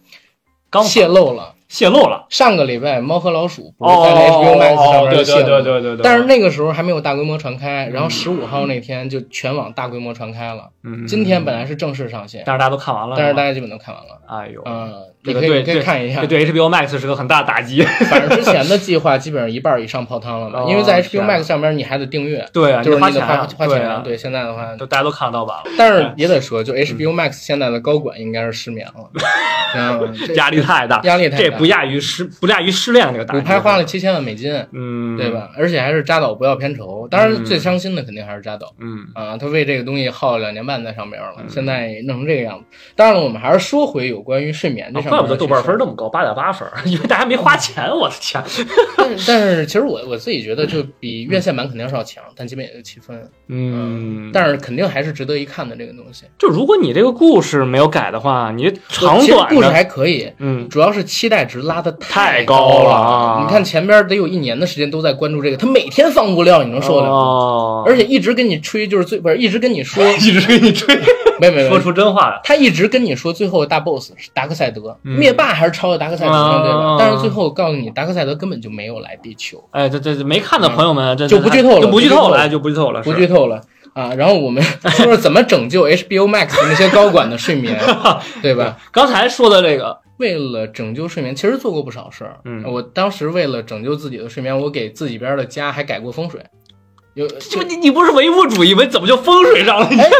刚泄露了。泄露了。上个礼拜《猫和老鼠》不哦是在那 HBO Max 上面对对就泄露了对对对对。但是那个时候还没有大规模传开，然后嗯十五号那天就全网大规模传开了。嗯，今天本来是正式上线，但是大家都看完了，但是大家基本都看完了。哎呦，嗯，这个你可以可以看一下这。对 HBO Max 是个很大的打击。反正之前的 计划基本上一半以上泡汤了因为在 HBO Max 上边你还得订阅，对啊，就是花钱啊你得花花对啊，。钱对，现在的话，都大家都看得到吧，但是也得说，就 HBO Max 现在的高管应该是失眠了，嗯，这压力太大，压力太大这不亚于失不亚于失恋这个打击。五拍花了，七千万美金，嗯，对？吧？而且还是扎导不要片酬，当然最伤心的肯定还是扎导。嗯，啊，他为这个东西耗了两年半在上面了，嗯现在弄成这个样子。当然了，我们还是说回有关于睡眠这啊上怪不得豆瓣分那么高，八点八分，因为大家没花钱，我的天。但是但是其实我我自己觉得，就比院线版肯定是要强，但基本也就七分。嗯，但是肯定还是值得一看的这个东西。就如果你这个故事没有改的话，你长短故事，还可以，嗯，主要是期待值拉的太高高了啊你看前边得有一年的时间都在关注这个，他每天放物料，你能受得了？哦，而且一直跟你吹，就是最不是一直跟你说，一直跟你吹，没没没说，出真话来。他一直跟你说最后的大 boss 是达克赛德，嗯灭霸还是超越达克赛德呢，对吧啊？但是最后告诉你，达克赛德根本就没有来地球，哎，这这这没看的朋友们，这就不剧透了就不剧透了，哎，就不剧透了，不剧透了。啊，然后我们 说说怎么拯救 HBO Max 那些高管的睡眠，对吧？刚才说的这个，为了拯救睡眠，其实做过不少事儿。嗯我当时为了拯救自己的睡眠，我给自己边的家还改过风水。有，就你你不是唯物主义吗？怎么就风水上了？哎，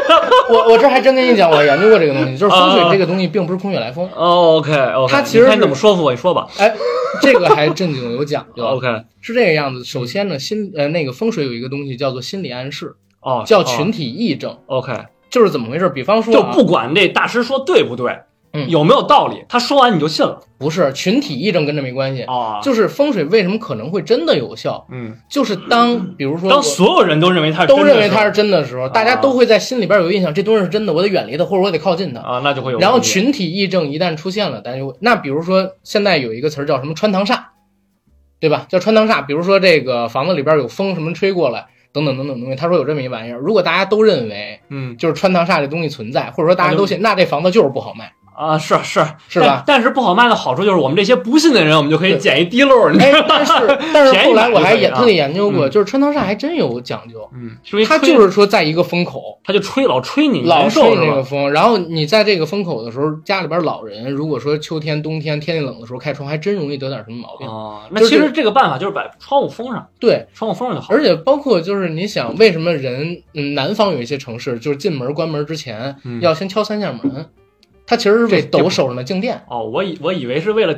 我我这还真跟你讲，我研究过这个东西，就是风水啊这个东西并不是空穴来风。哦，OK OK，它其实你怎么说服我？你说吧。哎，这个还正经有讲究。OK，是这个样子。首先呢，心呃那个风水有一个东西叫做心理暗示，哦，叫群体癔症，哦 OK，就是怎么回事？比方说、啊，就不管这大师说对不对，嗯有没有道理，他说完你就信了。不是群体议政跟这没关系。哦，就是风水为什么可能会真的有效？嗯，就是当 比如说当所有人都认为他是都认为它是真的时候，大家都会在心里边有印象，这东西是真的，我得远离它，或者我得靠近它。啊，那就会有。然后群体议政一旦出现了，大家就那比如说现在有一个词儿叫什么穿堂煞，对吧？叫穿堂煞。比如说这个房子里边有风什么吹过来，等等等等东西，他说有这么一玩意儿。如果大家都认为嗯就是穿堂煞这东西存在，或者说大家都信，那这房子就是不好卖，啊，是是是吧？但但是不好卖的好处就是我们这些不信的人，我们就可以捡一滴漏，哎但是 但是后来我还便宜买就可以啊研特地研究过，嗯就是穿堂煞还真有讲究。嗯，是因为它就是说，在一个风口，他就吹老吹你，老受吹那个风，然后你在这个风口的时候，家里边老人如果说秋天、冬天天气冷的时候开窗，还真容易得点什么毛病。哦，那其实这个办法就是把窗户封上，对，窗户封上就好。而且包括就是你想，为什么人嗯南方有一些城市就是进门关门之前、嗯要先敲三下门，他其实是为这抖手上的静电。哦，我以我以为是为了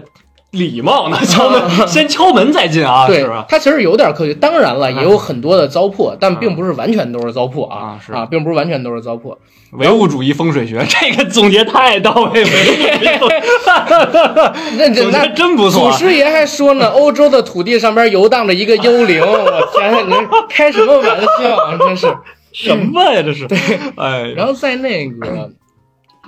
礼貌呢，敲门先敲门再进啊，对是吧？，它其实有点科学，当然了，啊也有很多的糟粕，但并不是完全都是糟粕啊啊是啊，并不是完全都是糟粕。唯物主义风水学，这个总结太到位，唯物主义风那这那真不错祖啊。师爷还说呢，欧洲的土地上边游荡着一个幽灵，我天呐，你开什么玩笑啊！真是。什么呀？这是对，哎，然后在那个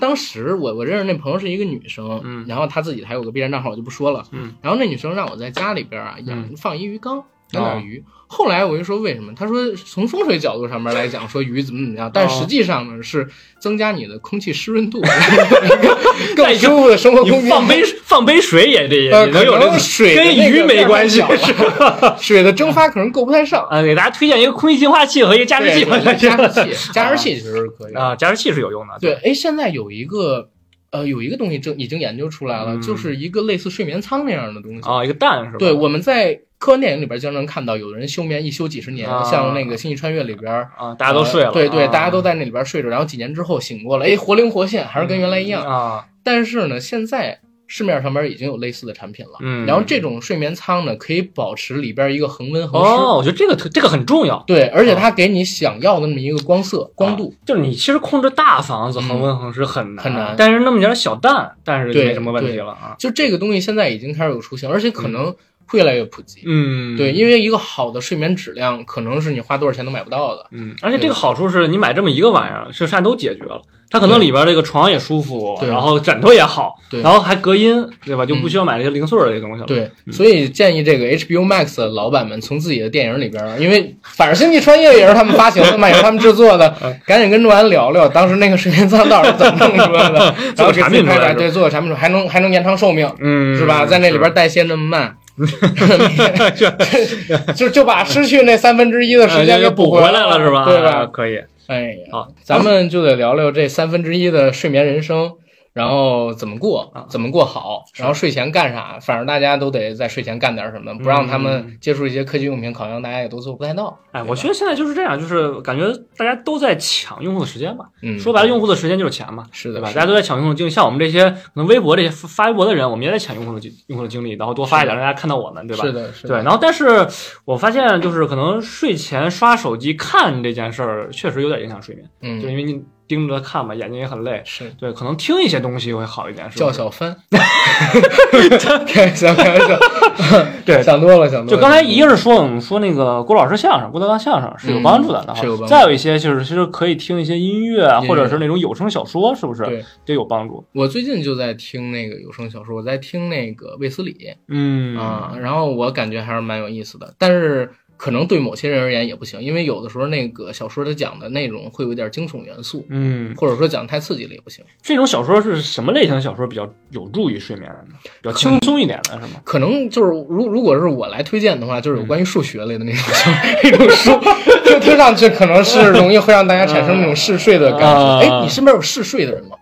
当时我我认识那朋友是一个女生，嗯。然后她自己还有个 B 站账号，我就不说了。嗯，然后那女生让我在家里边啊养嗯。放一鱼缸，养哦点鱼。后来我就说为什么？他说从风水角度上面来讲，说鱼怎么怎么样，但哦实际上呢是增加你的空气湿润度，更舒服的生活空间。你放杯放杯水也这也能有可这个水跟鱼没关系水的蒸发可能够不太上。啊，给大家推荐一个空气净化器和一个加湿器吧。加 湿器，加湿器其实是可以。啊，加湿器是有用的。对，，哎，现在有一个呃，有一个东西正已经研究出来了，嗯就是一个类似睡眠舱那样的东西。啊，一个蛋是吧？对，我们在科幻电影里边经常看到有人休眠一休几十年，啊像那个《星际穿越》里边。啊，大家都睡了。呃对对，啊大家都在那里边睡着，然后几年之后醒过来，哎，活灵活现，还是跟原来一样。啊。但是呢，现在市面上边已经有类似的产品了。嗯然后这种睡眠舱呢，可以保持里边一个恒温恒湿。哦，我觉得这个特这个很重要。对，而且它给你想要的那么一个光色、光度。就是你其实控制大房子恒温恒湿很难，很难但是那么点儿小蛋，但是就没什么问题了啊。就这个东西现在已经开始有雏形，而且可能会越来越普及。嗯，对，因为一个好的睡眠质量，可能是你花多少钱都买不到的。嗯，而且这个好处是你买这么一个玩意儿，是啥都解决了。它可能里边这个床也舒服，对然后枕头也好，对然后还隔音，对吧？就不需要买这些零碎的这些东西了。，对，所以建议这个 HBO Max 的老板们从自己的电影里边，因为反正《星际穿越》也是他们发行的嘛，也是他们制作的，赶紧跟诺兰聊聊当时那个睡眠舱到底是怎么弄出来的，然后给产自己拍出来，品出来对，做个产品出来，还能还能延长寿命，嗯，是吧？在那里边代谢那么慢，就就把失去那三分之一的时间给呃补回回来了是吧？对吧？可以。哎呀，好，咱们就得聊聊这三分之一的睡眠人生，然后怎么过啊，怎么过好，然后睡前干啥，反正大家都得在睡前干点什么，不让他们接触一些科技用品，好像大家也都做不太到。哎，我觉得现在就是这样，就是感觉大家都在抢用户的时间吧。嗯，说白了，用户的时间就是钱嘛，是的，对吧？大家都在抢用户的精力，像我们这些可能微博这些发发微博的人，我们也在抢用户的精用户的精力，然后多发一点，让大家看到我们，对吧？是的，是的对，然后但是我发现，就是可能睡前刷手机看这件事儿，确实有点影响睡眠，嗯就嗯，因为你盯着看嘛，眼睛也很累。是对，可能听一些东西会好一点，是叫小帆，开玩笑，开玩笑，对想多了，想多了。就刚才一个是说我们说那个郭老师相声，郭德纲相声是有帮助的，是有帮助再有一些就是其实可以听一些音乐啊，音乐或者是那种有声小说，是不是？对，都有帮助。我最近就在听那个有声小说，我在听那个卫斯理嗯啊，然后我感觉还是蛮有意思的，但是。可能对某些人而言也不行，因为有的时候那个小说它讲的内容会有一点惊悚元素，嗯，或者说讲得太刺激了也不行。这种小说是什么类型的小说比较有助于睡眠？比较轻松一点的是吗？可能就是如如果是我来推荐的话，就是有嗯关于数学类的那种那种书，就听上去可能是容易会让大家产生那种嗜睡的感觉。啊哎，你身边有嗜睡的人吗？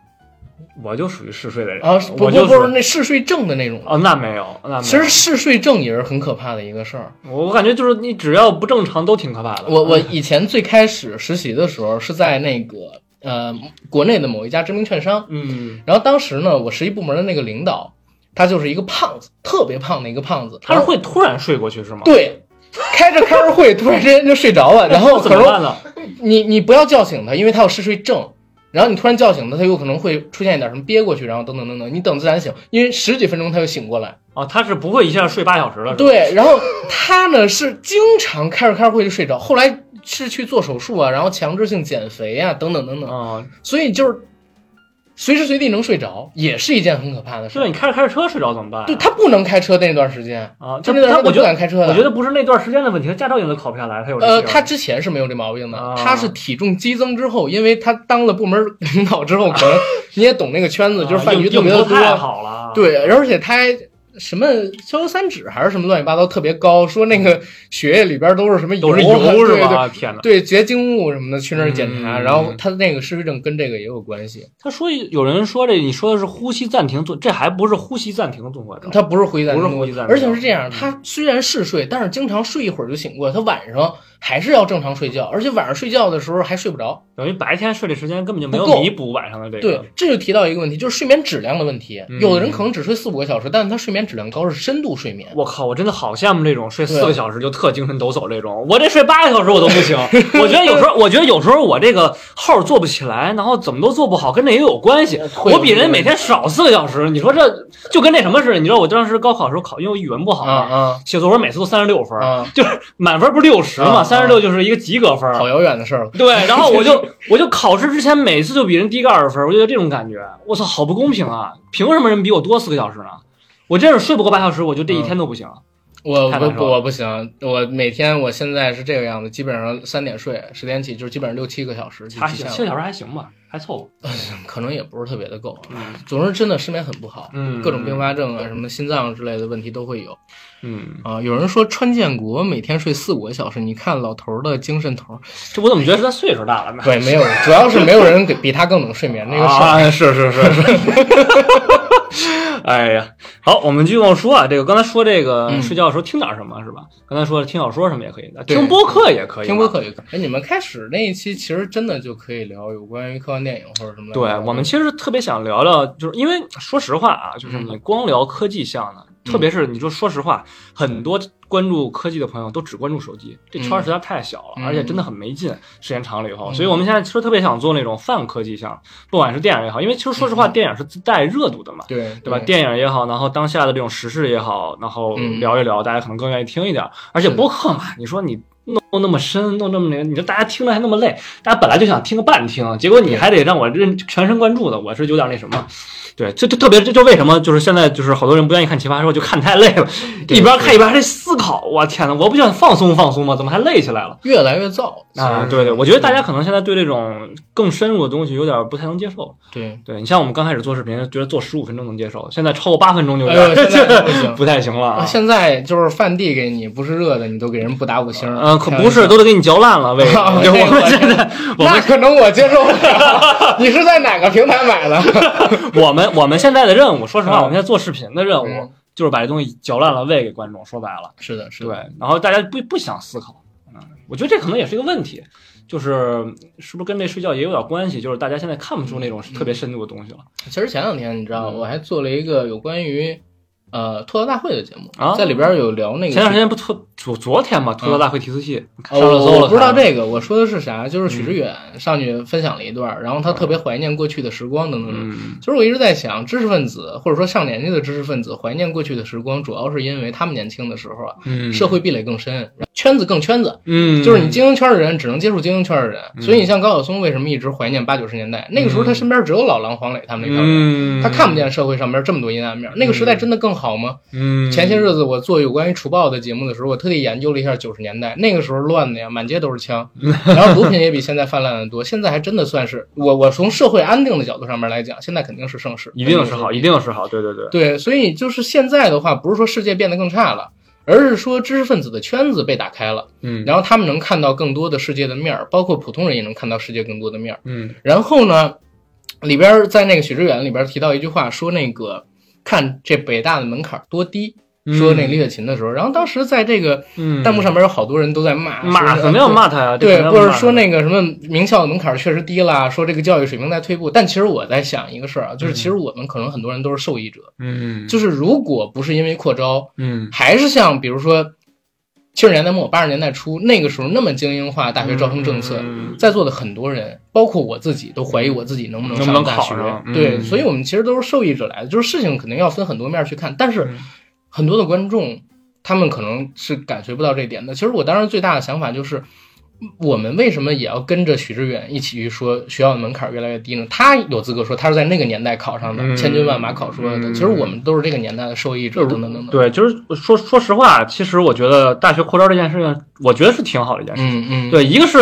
我就属于嗜睡的人啊，不不不是那嗜睡症的那种。哦，那没有，那没有。其实嗜睡症也是很可怕的一个事儿。我我感觉就是你只要不正常都挺可怕的。我我以前最开始实习的时候是在那个呃国内的某一家知名券商，嗯，然后当时呢，我实习部门的那个领导，他就是一个胖子，特别胖的一个胖子，他是会突然睡过去是吗？，对。开着开着会，突然之间就睡着了，然后怎么办呢？你你不要叫醒他，因为他有嗜睡症。然后你突然叫醒他，他有可能会出现一点什么憋过去，然后等等等等。你等自然醒，因为十几分钟他就醒过来。哦，他是不会一下睡八小时的。对，然后他呢是经常开着开着会就睡着，后来是去做手术啊，然后强制性减肥啊，等等等等。啊，所以就是随时随地能睡着，也是一件很可怕的事对，。你开着开着车睡着怎么办？对他不能开车那段时间，啊，就那段时间他不敢开车的。我觉得不是那段时间的问题，他驾照应该考不下来，他有呃，他之前是没有这毛病的，啊他是体重激增之后，因为他当了部门领导之后，可能 你也懂那个圈子，就是饭局特别的多，好了。对，而且他还什么硝油三酯还是什么乱七八糟特别高，说那个血液里边都是什么都是油是吧？天哪！对结晶物什么的去那儿检查，嗯然后他那个失睡症跟这个也有关系，他说有人说这，你说的是呼吸暂停综，这还不是呼吸暂停综合症。他不是呼吸暂停，不是呼吸暂停而且是这样，嗯他虽然嗜睡，但是经常睡一会儿就醒过来，他晚上还是要正常睡觉，而且晚上睡觉的时候还睡不着。等于白天睡的时间根本就没有弥补晚上的这个。对，这就提到一个问题，就是睡眠质量的问题。嗯有的人可能只睡四五个小时，但是他睡眠质量高，是深度睡眠。我靠，我真的好羡慕这种睡四个小时就特精神抖擞这种，我这睡八个小时我都不行。我觉得有时候，我觉得有时候我这个号做不起来，然后怎么都做不好，跟这也有关系。我比人每天少四个小时，你说这就跟那什么似的。你知道我当时高考的时候考，因为我语文不好啊嘛，啊写作文每次都三十六分，啊！就是满分不是六十嘛，啊啊三十六就是一个及格分。好遥远的事儿了。对，然后我就 我就考试之前每次就比人低个二十分，我就有这种感觉，我操，好不公平啊！凭什么人比我多四个小时呢？我真是睡不够八小时，我就这一天都不行。我不不我不行，我每天我现在是这个样子，基本上三点睡，十点起，就是基本上六七个小时就还行，七个小时还行吧，还凑合。可能也不是特别的够。嗯总之，真的失眠很不好，嗯各种并发症啊，什么心脏之类的问题都会有嗯，啊。有人说川建国每天睡四五个小时，你看老头儿的精神头儿，这我怎么觉得是他岁数大了呢？对，没有，主要是没有人给比他更懂睡眠那个事儿。啊，是是是是。哎呀，好，我们继续往说啊。这个刚才说这个嗯睡觉的时候听点什么是吧？刚才说的听小说什么也可以的，听播客也可以，听播。客也可以。哎，你们开始那一期其实真的就可以聊有关于科幻电影或者什么的。对我们其实特别想聊聊，就是因为说实话啊，就是嗯你光聊科技项的，特别是你说说实话，很多关注科技的朋友都只关注手机，这圈儿实在太小了，嗯而且真的很没劲，时间长了以后，嗯所以我们现在其实特别想做那种泛科技项，不管是电影也好，因为其实说实话，嗯电影是自带热度的嘛。对对吧？电影也好，然后当下的这种时事也好，然后嗯聊一聊，大家可能更愿意听一点。而且播客嘛，你说你弄那么深，弄那么那个，你说大家听着还那么累，大家本来就想听个半听，结果你还得让我认全神贯注的，我是有点那什么。对，这就特别这就为什么就是现在就是好多人不愿意看《奇葩说》，就看太累了，一边看一边还得思考。我天呐，我不就想放松放松吗？怎么还累起来了？越来越燥啊，对对，我觉得大家可能现在对这种更深入的东西有点不太能接受。对。对你像我们刚开始做视频，觉得做十五分钟能接受，现在超过八分钟就有点、不行 不太行了啊。现在就是饭递给你不是热的，你都给人不打五星。嗯，可不是，都得给你嚼烂了，为什 啊么？就我那个们现在，我们那可能我接受不了。你是在哪个平台买的？我们我们现在的任务，说实话，嗯我们现在做视频的任务嗯就是把这东西嚼烂了喂给观众。说白了，是的，是的对的，，然后大家不不想思考，嗯，我觉得这可能也是一个问题，就是是不是跟这睡觉也有点关系？就是大家现在看不出那种特别深度的东西了其实前两天你知道，嗯我还做了一个有关于呃吐槽大会的节目，啊在里边有聊那个。前段时间不吐昨昨天嘛，吐槽大会提词器哦上热搜了，我不知道这个，我说的是啥？就是许知远上去分享了一段，然后他特别怀念过去的时光等等其实我一直在想，知识分子或者说上年纪的知识分子怀念过去的时光，主要是因为他们年轻的时候啊，嗯社会壁垒更深，圈子更圈子。嗯，就是你精英圈的人只能接触精英圈的人，所以你像高晓松为什么一直怀念八九十年代？那个时候他身边只有老狼、黄磊他们那帮人，嗯，他看不见社会上边这么多阴暗面。那个时代真的更好吗？嗯，前些日子我做有关于除暴的节目的时候，我特地研究了一下九十年代那个时候乱的呀，满街都是枪，然后毒品也比现在泛滥的多。现在还真的算是我我从社会安定的角度上面来讲，现在肯定是盛世，一定是好，一定是好，对对对，对，所以就是现在的话，不是说世界变得更差了，而是说知识分子的圈子被打开了。嗯，然后他们能看到更多的世界的面儿，包括普通人也能看到世界更多的面儿。嗯然后呢，里边儿在那个许知远里边儿提到一句话，说那个看这北大的门槛儿多低，说那个李雪琴的时候，然后当时在这个嗯。弹幕上面有好多人都在骂，骂肯定要。骂他呀，对，或者说那个什么名校的门槛确实低啦，说这个教育水平在退步。但其实我在想一个事儿啊，就是其实我们可能很多人都是受益者，嗯，就是如果不是因为扩招，嗯。还是像比如说七十年代末八十年代初那个时候那么精英化大学招生政策，嗯在座的很多人，包括我自己，都怀疑我自己能不能上大学。对，所以我们其实都是受益者来的，就是事情肯定要分很多面去看，但是嗯很多的观众他们可能是感觉不到这点的。其实我当时最大的想法就是。我们为什么也要跟着许知远一起去说学校的门槛越来越低呢？他有资格说他是在那个年代考上的，嗯千军万马考出来的。嗯其实我们都是这个年代的受益者，等等等等。对，就是说说实话，其实我觉得大学扩招这件事情，我觉得是挺好的一件事情。嗯嗯，对，一个是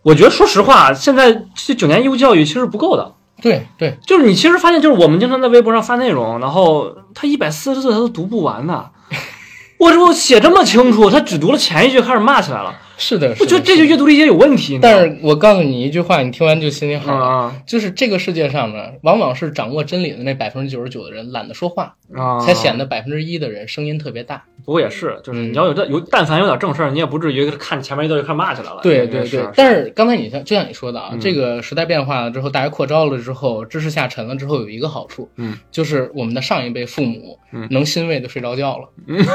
我觉得说实话，现在这九年义务教育其实不够的。对对，就是你其实发现，就是我们经常在微博上发内容，然后他一百四十字他都读不完呢。我这我写这么清楚，他只读了前一句开始骂起来了。是的，我觉得这就就阅读理解有问题。但是我告诉你一句话，你听完就心里好。了。啊。就是这个世界上呢，往往是掌握真理的那百分之九十九的人懒得说话，啊，才显得百分之一的人声音特别大。不过也是，就是嗯你要有这有，但凡有点正事儿，你也不至于看前面一段就开始骂起来了。对对对，但是刚才你像就像你说的啊，嗯。这个时代变化了之后，大家扩招了之后，知识下沉了之后，有一个好处，嗯，就是我们的上一辈父母嗯。能欣慰的睡着觉了，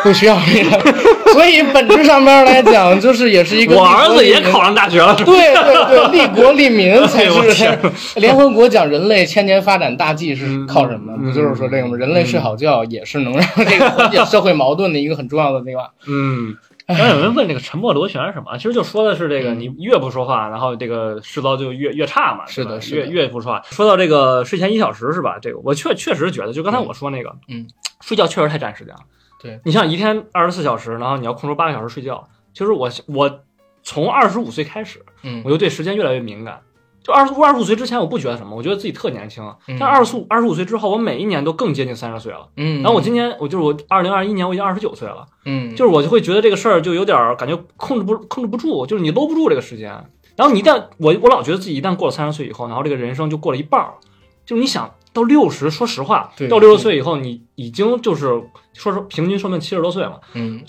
不 需要这个，所以本质上面来讲，就是也是一个我儿子也考上大学了，对对对，利 国利民 才是。联合国讲人类千年发展大计是嗯靠什么？嗯不就是说这个吗？人类睡好觉也是能让这个缓解社会矛盾的一个很重要的地方。嗯。刚才有人问这个沉默螺旋是什么？其实就说的是这个，嗯你越不说话，然后这个世道就越越差嘛。是的是的越越不说话。说到这个睡前一小时是吧？这个我确确实觉得，就刚才我说那个，嗯，睡觉确实太占时间了。对你像一天二十四小时，然后你要空出八个小时睡觉，其实我我从二十五岁开始，嗯我就对时间越来越敏感。就二十五二十五岁之前，我不觉得什么，我觉得自己特年轻。嗯但二十五二十五岁之后，我每一年都更接近三十岁了。嗯，然后我今年，我就是我二零二一年，我已经二十九岁了。嗯就是我就会觉得这个事儿就有点儿感觉控制不控制不住，就是你搂不住这个时间。然后你一旦我我老觉得自己一旦过了三十岁以后，然后这个人生就过了一半儿。就是你想到六十，说实话，到六十岁以后，你已经就是说是平均寿命七十多岁嘛，嗯，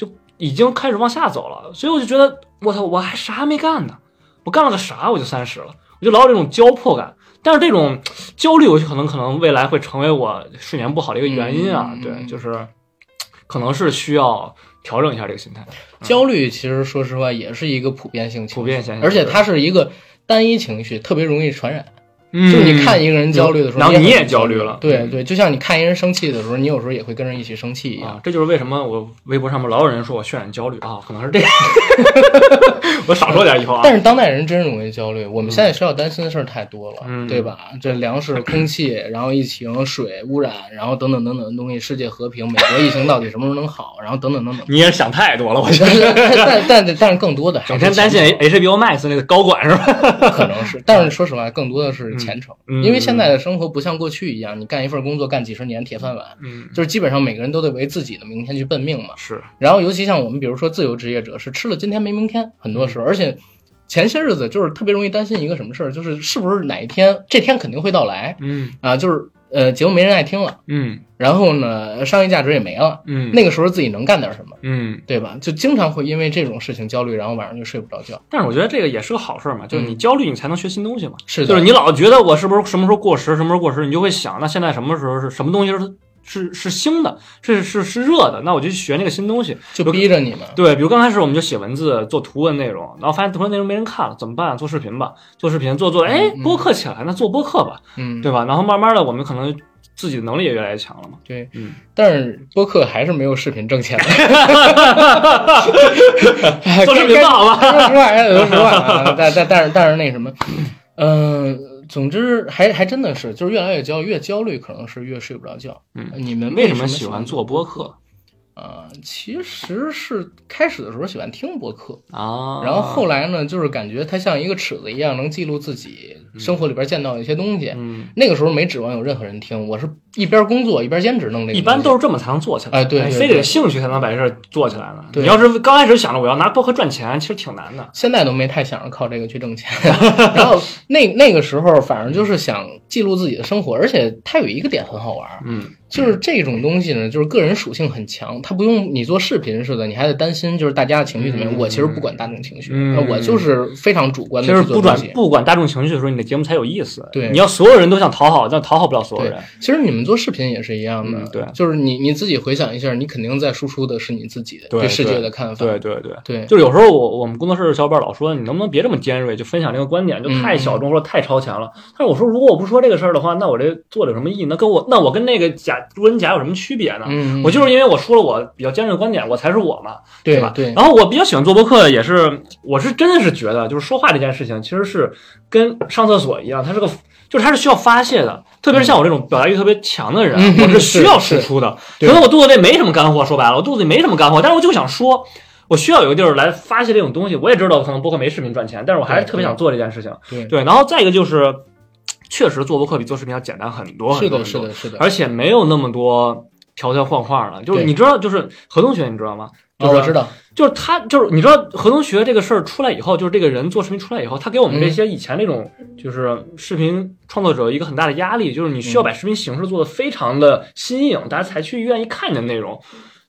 已经开始往下走了。所以我就觉得，我操，我还啥没干呢？我干了个啥？我就三十了，我就老有这种焦迫感。但是这种焦虑，我可能可能未来会成为我睡眠不好的一个原因啊。嗯对，就是可能是需要调整一下这个心态。焦虑其实说实话也是一个普遍性情绪普遍现象而且它是一个单一情绪，特别容易传染。嗯就是你看一个人焦虑的时候，然后你也焦虑了对对，就像你看一个人生气的时候，你有时候也会跟着一起生气一样。啊，这就是为什么我微博上面老有人说我渲染焦虑啊，可能是这样。我少说点以后啊。但是当代人真容易焦虑，我们现在需要担心的事儿太多了，嗯对吧？这粮食、空气，然后疫情、水污染，然后等等等等的东西，世界和平，美国疫情到底什么时候能好，然后等等等等。你也想太多了，我觉得。但但但但是更多的整天担心 HBO Max 那个高管是吧？可能是，但是说实话，更多的是前程，因为现在的生活不像过去一样，你干一份工作干几十年铁饭碗，嗯，就是基本上每个人都得为自己的明天去奔命嘛。是，然后尤其像我们，比如说自由职业者，是吃了今天没明天，很多时候，而且前些日子就是特别容易担心一个什么事儿，就是是不是哪一天这天肯定会到来嗯。啊，就是呃节目没人爱听了，嗯然后呢商业价值也没了，嗯，那个时候自己能干点什么，嗯，对吧？就经常会因为这种事情焦虑，然后晚上就睡不着觉。但是我觉得这个也是个好事儿嘛，就是你焦虑，你才能学新东西嘛。是的，就是你老觉得我是不是什么时候过时，什么时候过时，你就会想，那现在什么时候是什么东西是是是新的，是是是热的，那我就去学那个新东西。就逼着你们。对，比如刚开始我们就写文字、做图文内容，然后发现图文内容没人看了，怎么办？做视频吧，做视频做做，哎，嗯播客起来，那做播客吧，嗯，对吧？然后慢慢的，我们可能自己的能力也越来越强了嘛。对，嗯，但是播客还是没有视频挣钱的。做视频吧，好吧？说实话，说实话啊。但但但是但是那什么，嗯、总之还还真的是，就是越来越焦虑，越焦虑可能是越睡不着觉。嗯你们为什么么喜欢做播客啊、其实是开始的时候喜欢听播客，啊？然后后来呢，就是感觉它像一个尺子一样，能记录自己生活里边见到的一些东西。嗯，那个时候没指望有任何人听，我是一边工作一边兼职弄这个。一般都是这么才能做起来。哎对对非得兴趣才能把这事儿做起来呢。对你要是刚开始想着我要拿播客赚钱，其实挺难的。现在都没太想着靠这个去挣钱，然后那那个时候反正就是想记录自己的生活，而且它有一个点很好玩儿，嗯就是这种东西呢，就是个人属性很强，它不用你做视频似的，你还得担心就是大家的情绪怎么样。嗯我其实不管大众情绪，我就是非常主观的去做东西。不管大众情绪的时候，你的节目才有意思。对你要所有人都想讨好，但讨好不了所有人。，其实你们做视频也是一样的，嗯对就是你你自己回想一下，你肯定在输出的是你自己的对世界的看法，对对对。对就是有时候我我们工作室的小伙伴老说你能不能别这么尖锐，就分享这个观点就太小众或者太超前了。但是我说如果我不说这个事儿的话，那我这做的有什么意义？那跟我那我跟那个假路人甲有什么区别呢？嗯，我就是因为我说了我比较坚韧的观点，我才是我嘛，对吧？对对，然后我比较喜欢做播客，也是我是真的是觉得，就是说话这件事情其实是跟上厕所一样，它是个就是它是需要发泄的。特别是像我这种表达欲特别强的人，嗯我是需要输出的。对可能我肚子里没什么干货，说白了，我肚子里没什么干货，但是我就想说。我需要有个地儿来发泄这种东西，我也知道可能播客没视频赚钱，但是我还是特别想做这件事情。对对，然后再一个就是，确实做播客比做视频要简单很多很是的，多很多。是的，是的，而且没有那么多条条框框了。就是你知道，就是何同学，你知道吗？啊，就是我知道，就是他，就是你知道何同学这个事儿出来以后，就是这个人做视频出来以后，他给我们这些以前那种就是视频创作者一个很大的压力，就是你需要把视频形式做的非常的新颖，大家才去愿意看你的内容。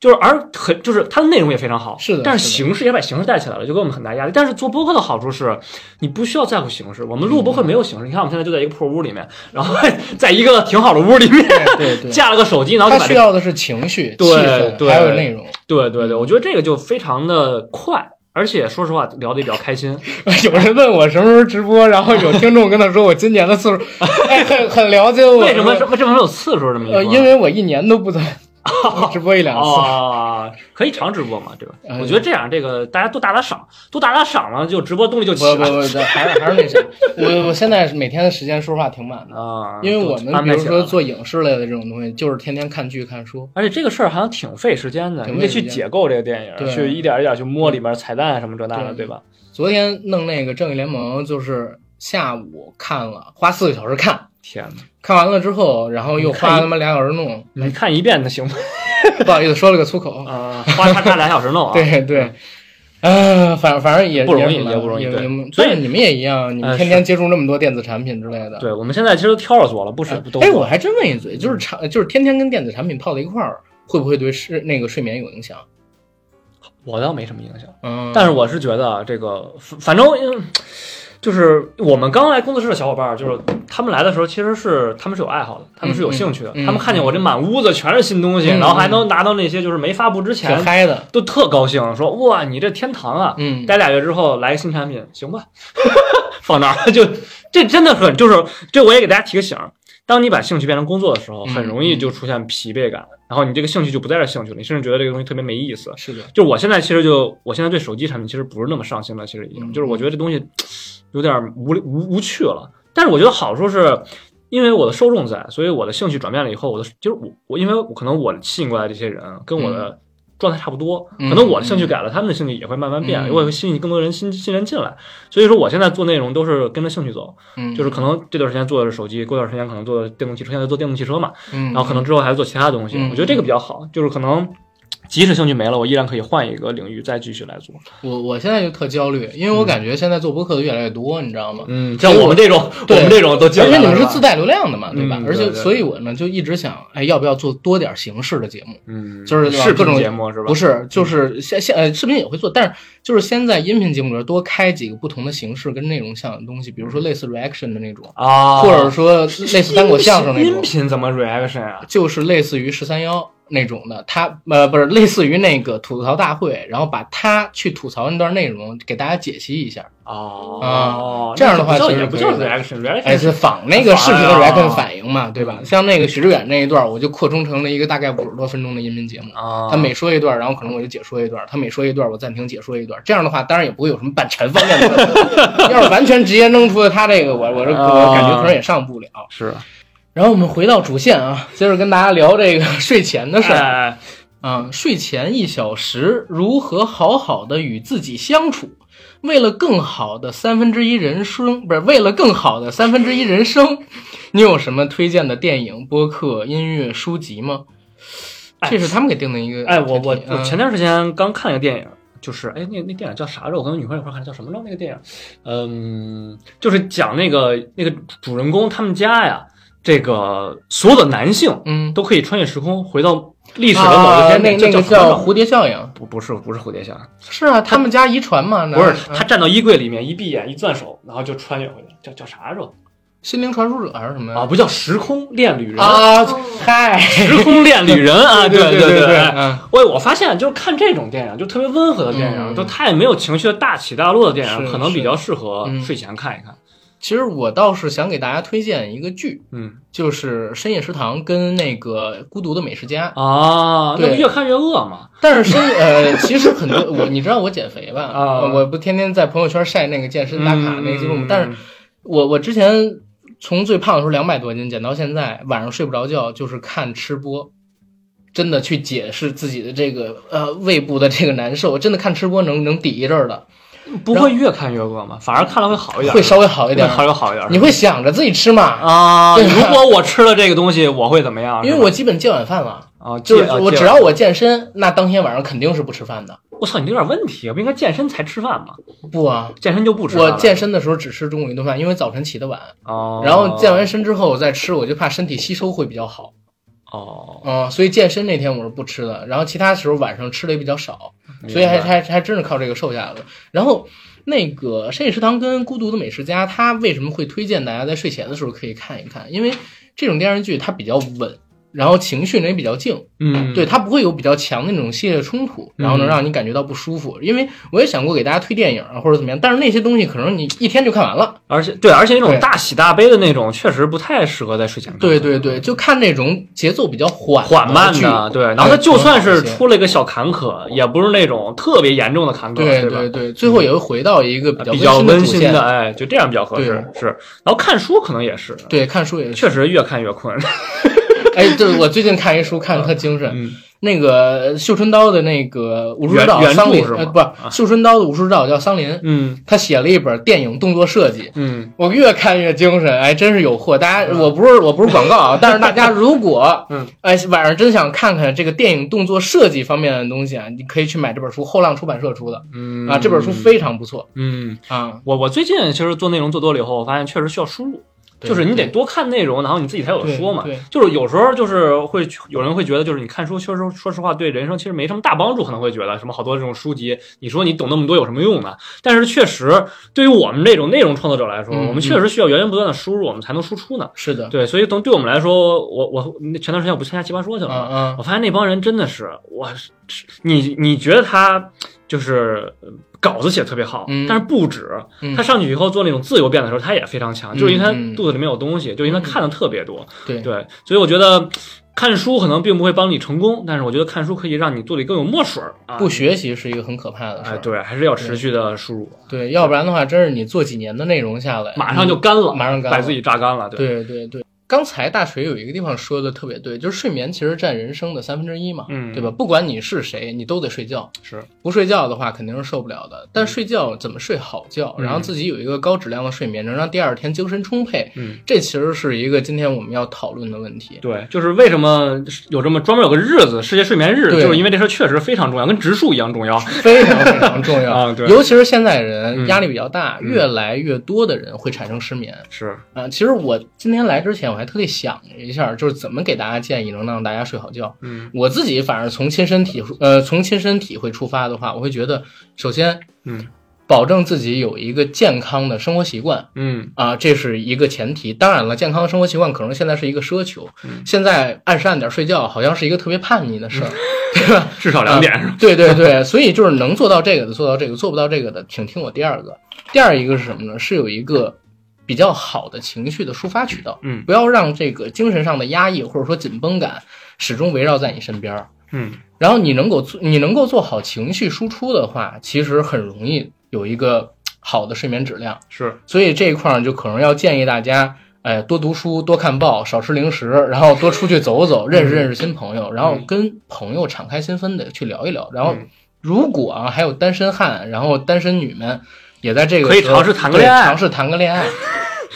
就是而很就是它的内容也非常好，是的但是形式也把形式带起来了，就给我们很大压力。但是做播客的好处是，你不需要在乎形式。我们录播客没有形式，你看我们现在就在一个破屋里面，然后 在一个挺好的屋里面，对对，架了个手机，然后就把这他需要的是情绪、对气氛，对还有内容。对对对，我觉得这个就非常的快，而且说实话聊得也比较开心。有人问我什么时候直播，然后有听众跟他说我今年的次数，哎，很很了解我。为什么这么这么有次数这么一说？呃，因为我一年都不在 直播一两次。啊，可以常直播嘛，对吧？哎我觉得这样，这个大家多打打赏，多打打赏了，就直播动力就起来不不不，还是还是那啥，我我现在每天的时间说实话挺满的，啊。因为我们比如说做影视类的这种东西，就是天天看剧看书。而且这个事儿好像挺费时间的，你得去解构这个电影，对去一点一点去摸里面彩蛋什么这那的，对对吧？昨天弄那个正义联盟，就是下午看了，花四个小时看，天哪，看完了之后，然后又花他妈俩小时弄，你看一遍的行吗？不好意思说了个粗口。啊，花叉叉俩小时弄啊。对对，啊，反正反正也不容易也不容易所以你们也一样，你们呃天天接触那么多电子产品之类的。对，我们现在其实都挑着做了，不是都哎，我还真问一嘴，就是长就是天天跟电子产品泡在一块儿，会不会对睡那个睡眠有影响？我倒没什么影响。嗯，但是我是觉得啊这个，反反正嗯就是我们刚来工作室的小伙伴儿，就是他们来的时候，其实是他们是有爱好的，他们是有兴趣的。嗯嗯他们看见我这满屋子全是新东西，嗯然后还能拿到那些就是没发布之挺前，嗨的，都特高兴，说哇，你这天堂啊！嗯，待俩月之后来个新产品，行吧，放那儿就这真的很就是这我也给大家提个醒儿，当你把兴趣变成工作的时候，嗯很容易就出现疲惫感，然后你这个兴趣就不再是兴趣了，你甚至觉得这个东西特别没意思。是的，就我现在其实就我现在对手机产品其实不是那么上心了，其实已经嗯就是我觉得这东西有点无无无趣了。但是我觉得好处是，因为我的受众在，所以我的兴趣转变了以后，我的就是我我因为我可能我吸引过来这些人跟我的状态差不多，嗯可能我的兴趣改了，他们的兴趣也会慢慢变，嗯我也会吸引更多人新新人进来。所以说我现在做内容都是跟着兴趣走，嗯，就是可能这段时间做的是手机，过段时间可能做的电动汽车，现在做电动汽车嘛，嗯，然后可能之后还是做其他东西。嗯我觉得这个比较好，就是可能即使兴趣没了，我依然可以换一个领域再继续来做。我我现在就特焦虑，因为我感觉现在做播客的越来越多，你知道吗？嗯，像我们这种，我对们这种都进而且来了是吧你们是自带流量的嘛，对吧？而且所以我呢就一直想，哎，要不要做多点形式的节目？嗯，就是视频各种节目是吧？不是，就是现现呃视频也会做，但是就是先在音频节目里边多开几个不同的形式跟内容像的东西，比如说类似 reaction 的那种，啊，或者说类似单口相声那种音，频怎么 reaction 啊？就是类似于十三幺那种的，他呃不是类似于那个吐槽大会，然后把他去吐槽那段内容给大家解析一下，哦，这样的话其实不叫也不叫可以的 reaction，reaction 哎，是仿那个视频的 reaction 啊反应嘛，对吧？像那个许志远那一段，我就扩充成了一个大概五十多分钟的音频节目。啊，他每说一段，然后可能我就解说一段；他每说一段，我暂停解说一段。这样的话，当然也不会有什么版权方面的问题。要是完全直接扔出了他这个，我我这我啊感觉可能也上不了。是然后我们回到主线啊，接着跟大家聊这个睡前的事儿哎，啊。睡前一小时，如何好好的与自己相处？为了更好的三分之一人生，不是为了更好的三分之一人生，你有什么推荐的电影、播客、音乐、书籍吗？哎这是他们给定的一个哎，我我我前段时间刚看了一个电影，就是哎，那那电影叫啥着？我跟我女朋友一块儿看，叫什么着？那个电影，嗯，就是讲那个那个主人公他们家呀，这个所有的男性嗯，都可以穿越时空回到历史的某个啊天点，那那个叫蝴蝶效应。不不是不是蝴蝶效应，是啊，他们家遗传嘛，不是他站到衣柜里面一闭眼一攥手，然后就穿越回来，叫叫啥着？心灵传输者还是什么呀？啊，不叫时空恋旅人，啊，嗨，时空恋旅人啊，对对对对，嗯。我我发现就是看这种电影，就特别温和的电影，嗯。就它也没有情绪的大起大落的电影，可能比较适合嗯。睡前看一看。其实我倒是想给大家推荐一个剧，嗯就是《深夜食堂》跟那个《孤独的美食家》。啊，那对不越看越饿嘛？但是深呃，其实很多我你知道我减肥吧？啊我不天天在朋友圈晒那个健身打卡那个记录但是我我之前从最胖的时候两百多斤减到现在，晚上睡不着觉就是看吃播，真的去解释自己的这个呃胃部的这个难受，真的看吃播能能抵一阵儿的，不会越看越饿吗？反而看了会好一点，会稍微好一点会。稍微好一点。你会想着自己吃嘛？啊？对如果我吃了这个东西，我会怎么样？因为我基本戒晚饭了，啊，就是我只要我健身，那当天晚上肯定是不吃饭的。我操，你这有点问题，不应该健身才吃饭吗？不啊，健身就不吃饭。我健身的时候只吃中午一顿饭，因为早晨起得晚。哦，然后健完身之后我再吃，我就怕身体吸收会比较好。哦，嗯，所以健身那天我是不吃的，然后其他时候晚上吃的也比较少，所以还还还真是靠这个瘦下来了。然后那个深夜食堂跟孤独的美食家，他为什么会推荐大家在睡前的时候可以看一看？因为这种电视剧它比较稳，然后情绪呢也比较静，嗯，对，它不会有比较强的那种系列冲突，然后能让你感觉到不舒服。因为我也想过给大家推电影啊或者怎么样，但是那些东西可能你一天就看完了。而且对，而且那种大喜大悲的那种，确实不太适合在睡前看。对对对，就看那种节奏比较缓缓慢的，对。然后它哎就算是出了一个小坎坷，也不是那种特别严重的坎坷，吧？对对对，最后也会回到一个比较比较温馨的，。哎，就这样比较合适。是，然后看书可能也是，对，看书也是。确实越看越困。哎，对我最近看一书，看的特精神。嗯那个绣春刀的那个武术指导桑林，不是绣春刀的武术指导叫桑林，嗯他写了一本电影动作设计。嗯我越看越精神，哎，真是有货！大家，嗯我不是我不是广告啊，但是大家如果嗯，哎晚上真想看看这个电影动作设计方面的东西啊，你可以去买这本书，后浪出版社出的嗯啊，这本书非常不错嗯，啊。我我最近其实做内容做多了以后，我发现确实需要输入。对就是你得多看内容，然后你自己才有的说嘛。就是有时候就是会有人会觉得，就是你看书，确实说实话对人生其实没什么大帮助，可能会觉得什么好多这种书籍，你说你懂那么多有什么用呢？但是确实对于我们这种内容创作者来说，嗯我们确实需要源源不断的输入，我们才能输出呢。是的，对，所以从对我们来说，我我前段时间我不参加奇葩说去了吗？嗯嗯，我发现那帮人真的是，我是你你觉得他就是呃稿子写的特别好，嗯但是不止，嗯他上去以后做那种自由辩的时候，他也非常强，就是因为他嗯肚子里面有东西，就因为他看的特别多，对对，所以我觉得。看书可能并不会帮你成功，但是我觉得看书可以让你做的更有墨水儿啊。不学习是一个很可怕的事哎，儿。对，还是要持续的输入，对，要不然的话，真是你做几年的内容下来，马上就干了，马上干了把自己榨干了。对，对对对。刚才大锤有一个地方说的特别对，就是睡眠其实占人生的三分之一嘛，嗯对吧？不管你是谁，你都得睡觉。是，不睡觉的话肯定是受不了的。但睡觉怎么睡好觉，嗯然后自己有一个高质量的睡眠，能让第二天精神充沛，嗯，这其实是一个今天我们要讨论的问题。对，就是为什么有这么专门有个日子，世界睡眠日，对就是因为这事儿确实非常重要，跟植树一样重要。非常非常重要 啊对尤其是现在人嗯压力比较大，嗯越来越多的人会产生失眠。是，啊，其实我今天来之前，我还特地想了一下，就是怎么给大家建议能让大家睡好觉。嗯我自己反正从亲身体呃从亲身体会出发的话，我会觉得，首先嗯保证自己有一个健康的生活习惯嗯啊，这是一个前提。当然了，健康的生活习惯可能现在是一个奢求，嗯现在按时按点睡觉好像是一个特别叛逆的事儿，对吧？至少两点是吧？对对对，所以就是能做到这个的做到这个，做不到这个的，请听我第二个。第二一个是什么呢？是有一个比较好的情绪的抒发渠道，嗯不要让这个精神上的压抑或者说紧绷感始终围绕在你身边儿。嗯然后你能够做你能够做好情绪输出的话，其实很容易有一个好的睡眠质量。是，所以这一块儿就可能要建议大家，哎，多读书，多看报，少吃零食，然后多出去走走，认识认识新朋友，然后跟朋友敞开心扉的去聊一聊。然后嗯如果啊还有单身汉，然后单身女们也在这个可以尝试谈个恋爱对尝试谈个恋爱。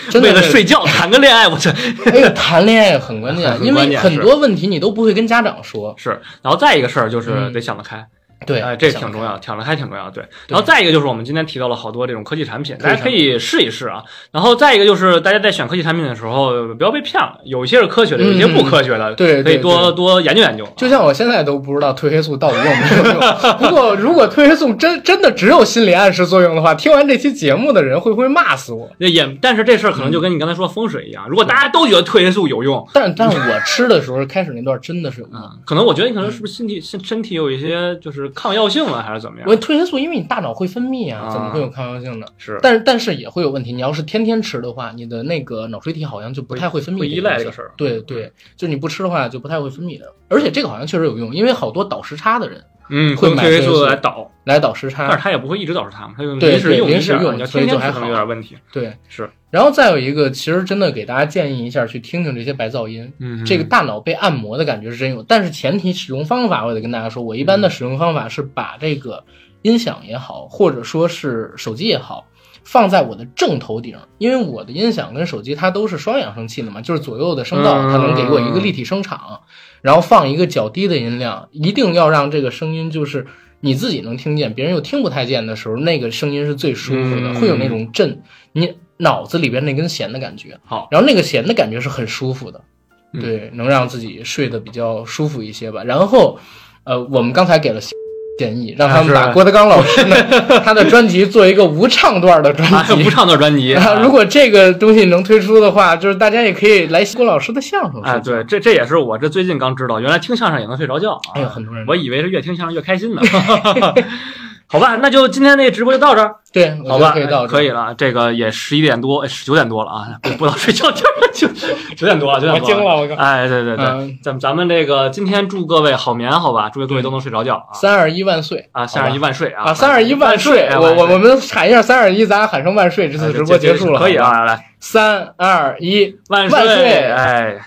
真的为了睡觉谈个恋爱，我这 哎呀，谈恋爱很关键，因为很多问题你都不会跟家长说。是。然后再一个事儿就是嗯得想得开，对，哎，这挺重要，抢得开挺重要，对。然后再一个就是我们今天提到了好多这种科技产品，大家可以试一试啊。然后再一个就是大家在选科技产品的时候不要被骗了，有一些是科学的，有一些不科学的，嗯对对可以多多研究研究。就像我现在都不知道褪黑素到底用没有用。不过，如果褪黑素真真的只有心理暗示作用的话，听完这期节目的人会不会骂死我？也，但是这事儿可能就跟你刚才说风水一样，如果大家都觉得褪黑素有用，但但我吃的时候，开始那段真的是有用。啊，可能我觉得你可能是不是身体身身体有一些就是抗药性了，还是怎么样我？褪黑素，因为你大脑会分泌啊，啊怎么会有抗药性呢？是但是但是也会有问题。你要是天天吃的话，你的那个脑垂体好像就不太会分泌会依赖这个事儿对对，就你不吃的话就不太会分泌的。而且这个好像确实有用，因为好多倒时差的人嗯，会买褪黑素来倒，来倒时差但是差。它也不会一直倒时差嘛，他用对临时对用一下，临时用所以就还天天吃可能有点问题。对，是，然后再有一个，其实真的给大家建议一下，去听听这些白噪音。嗯，这个大脑被按摩的感觉是真有，但是前提使用方法我得跟大家说，我一般的使用方法是把这个音响也好，或者说是手机也好，放在我的正头顶，因为我的音响跟手机它都是双扬声器的嘛，就是左右的声道，嗯它能给我一个立体声场，然后放一个较低的音量，一定要让这个声音就是你自己能听见，别人又听不太见的时候，那个声音是最舒服的，嗯。会有那种震。你脑子里边那根弦的感觉。好，然后那个弦的感觉是很舒服的，嗯对，能让自己睡得比较舒服一些吧。然后，呃，我们刚才给了建议，让他们把郭德纲老师呢 他的专辑做一个无唱段的专啊，辑无。唱段专辑，啊，如果这个东西能推出的话，就是大家也可以来郭老师的相声哎，对，这这也是我这最近刚知道，原来听相声也能睡着觉啊！哎呦很多人我以为是越听相声越开心呢。好吧，那就今天那个直播就到这儿，对，好吧？可以到这可以了，这个也十一点多，十九点多了啊，不不到睡觉九点多了，九点多惊了，我靠！哎，对对对，嗯咱咱们这个今天祝各位好眠，好吧？祝各位都能睡着觉啊！三二一万岁啊，三二一万岁啊！啊！三二一万岁！哎我我我们喊一下三二一，咱喊声万岁！这次直播结束了，可以。啊，来，三二一，万万岁哎。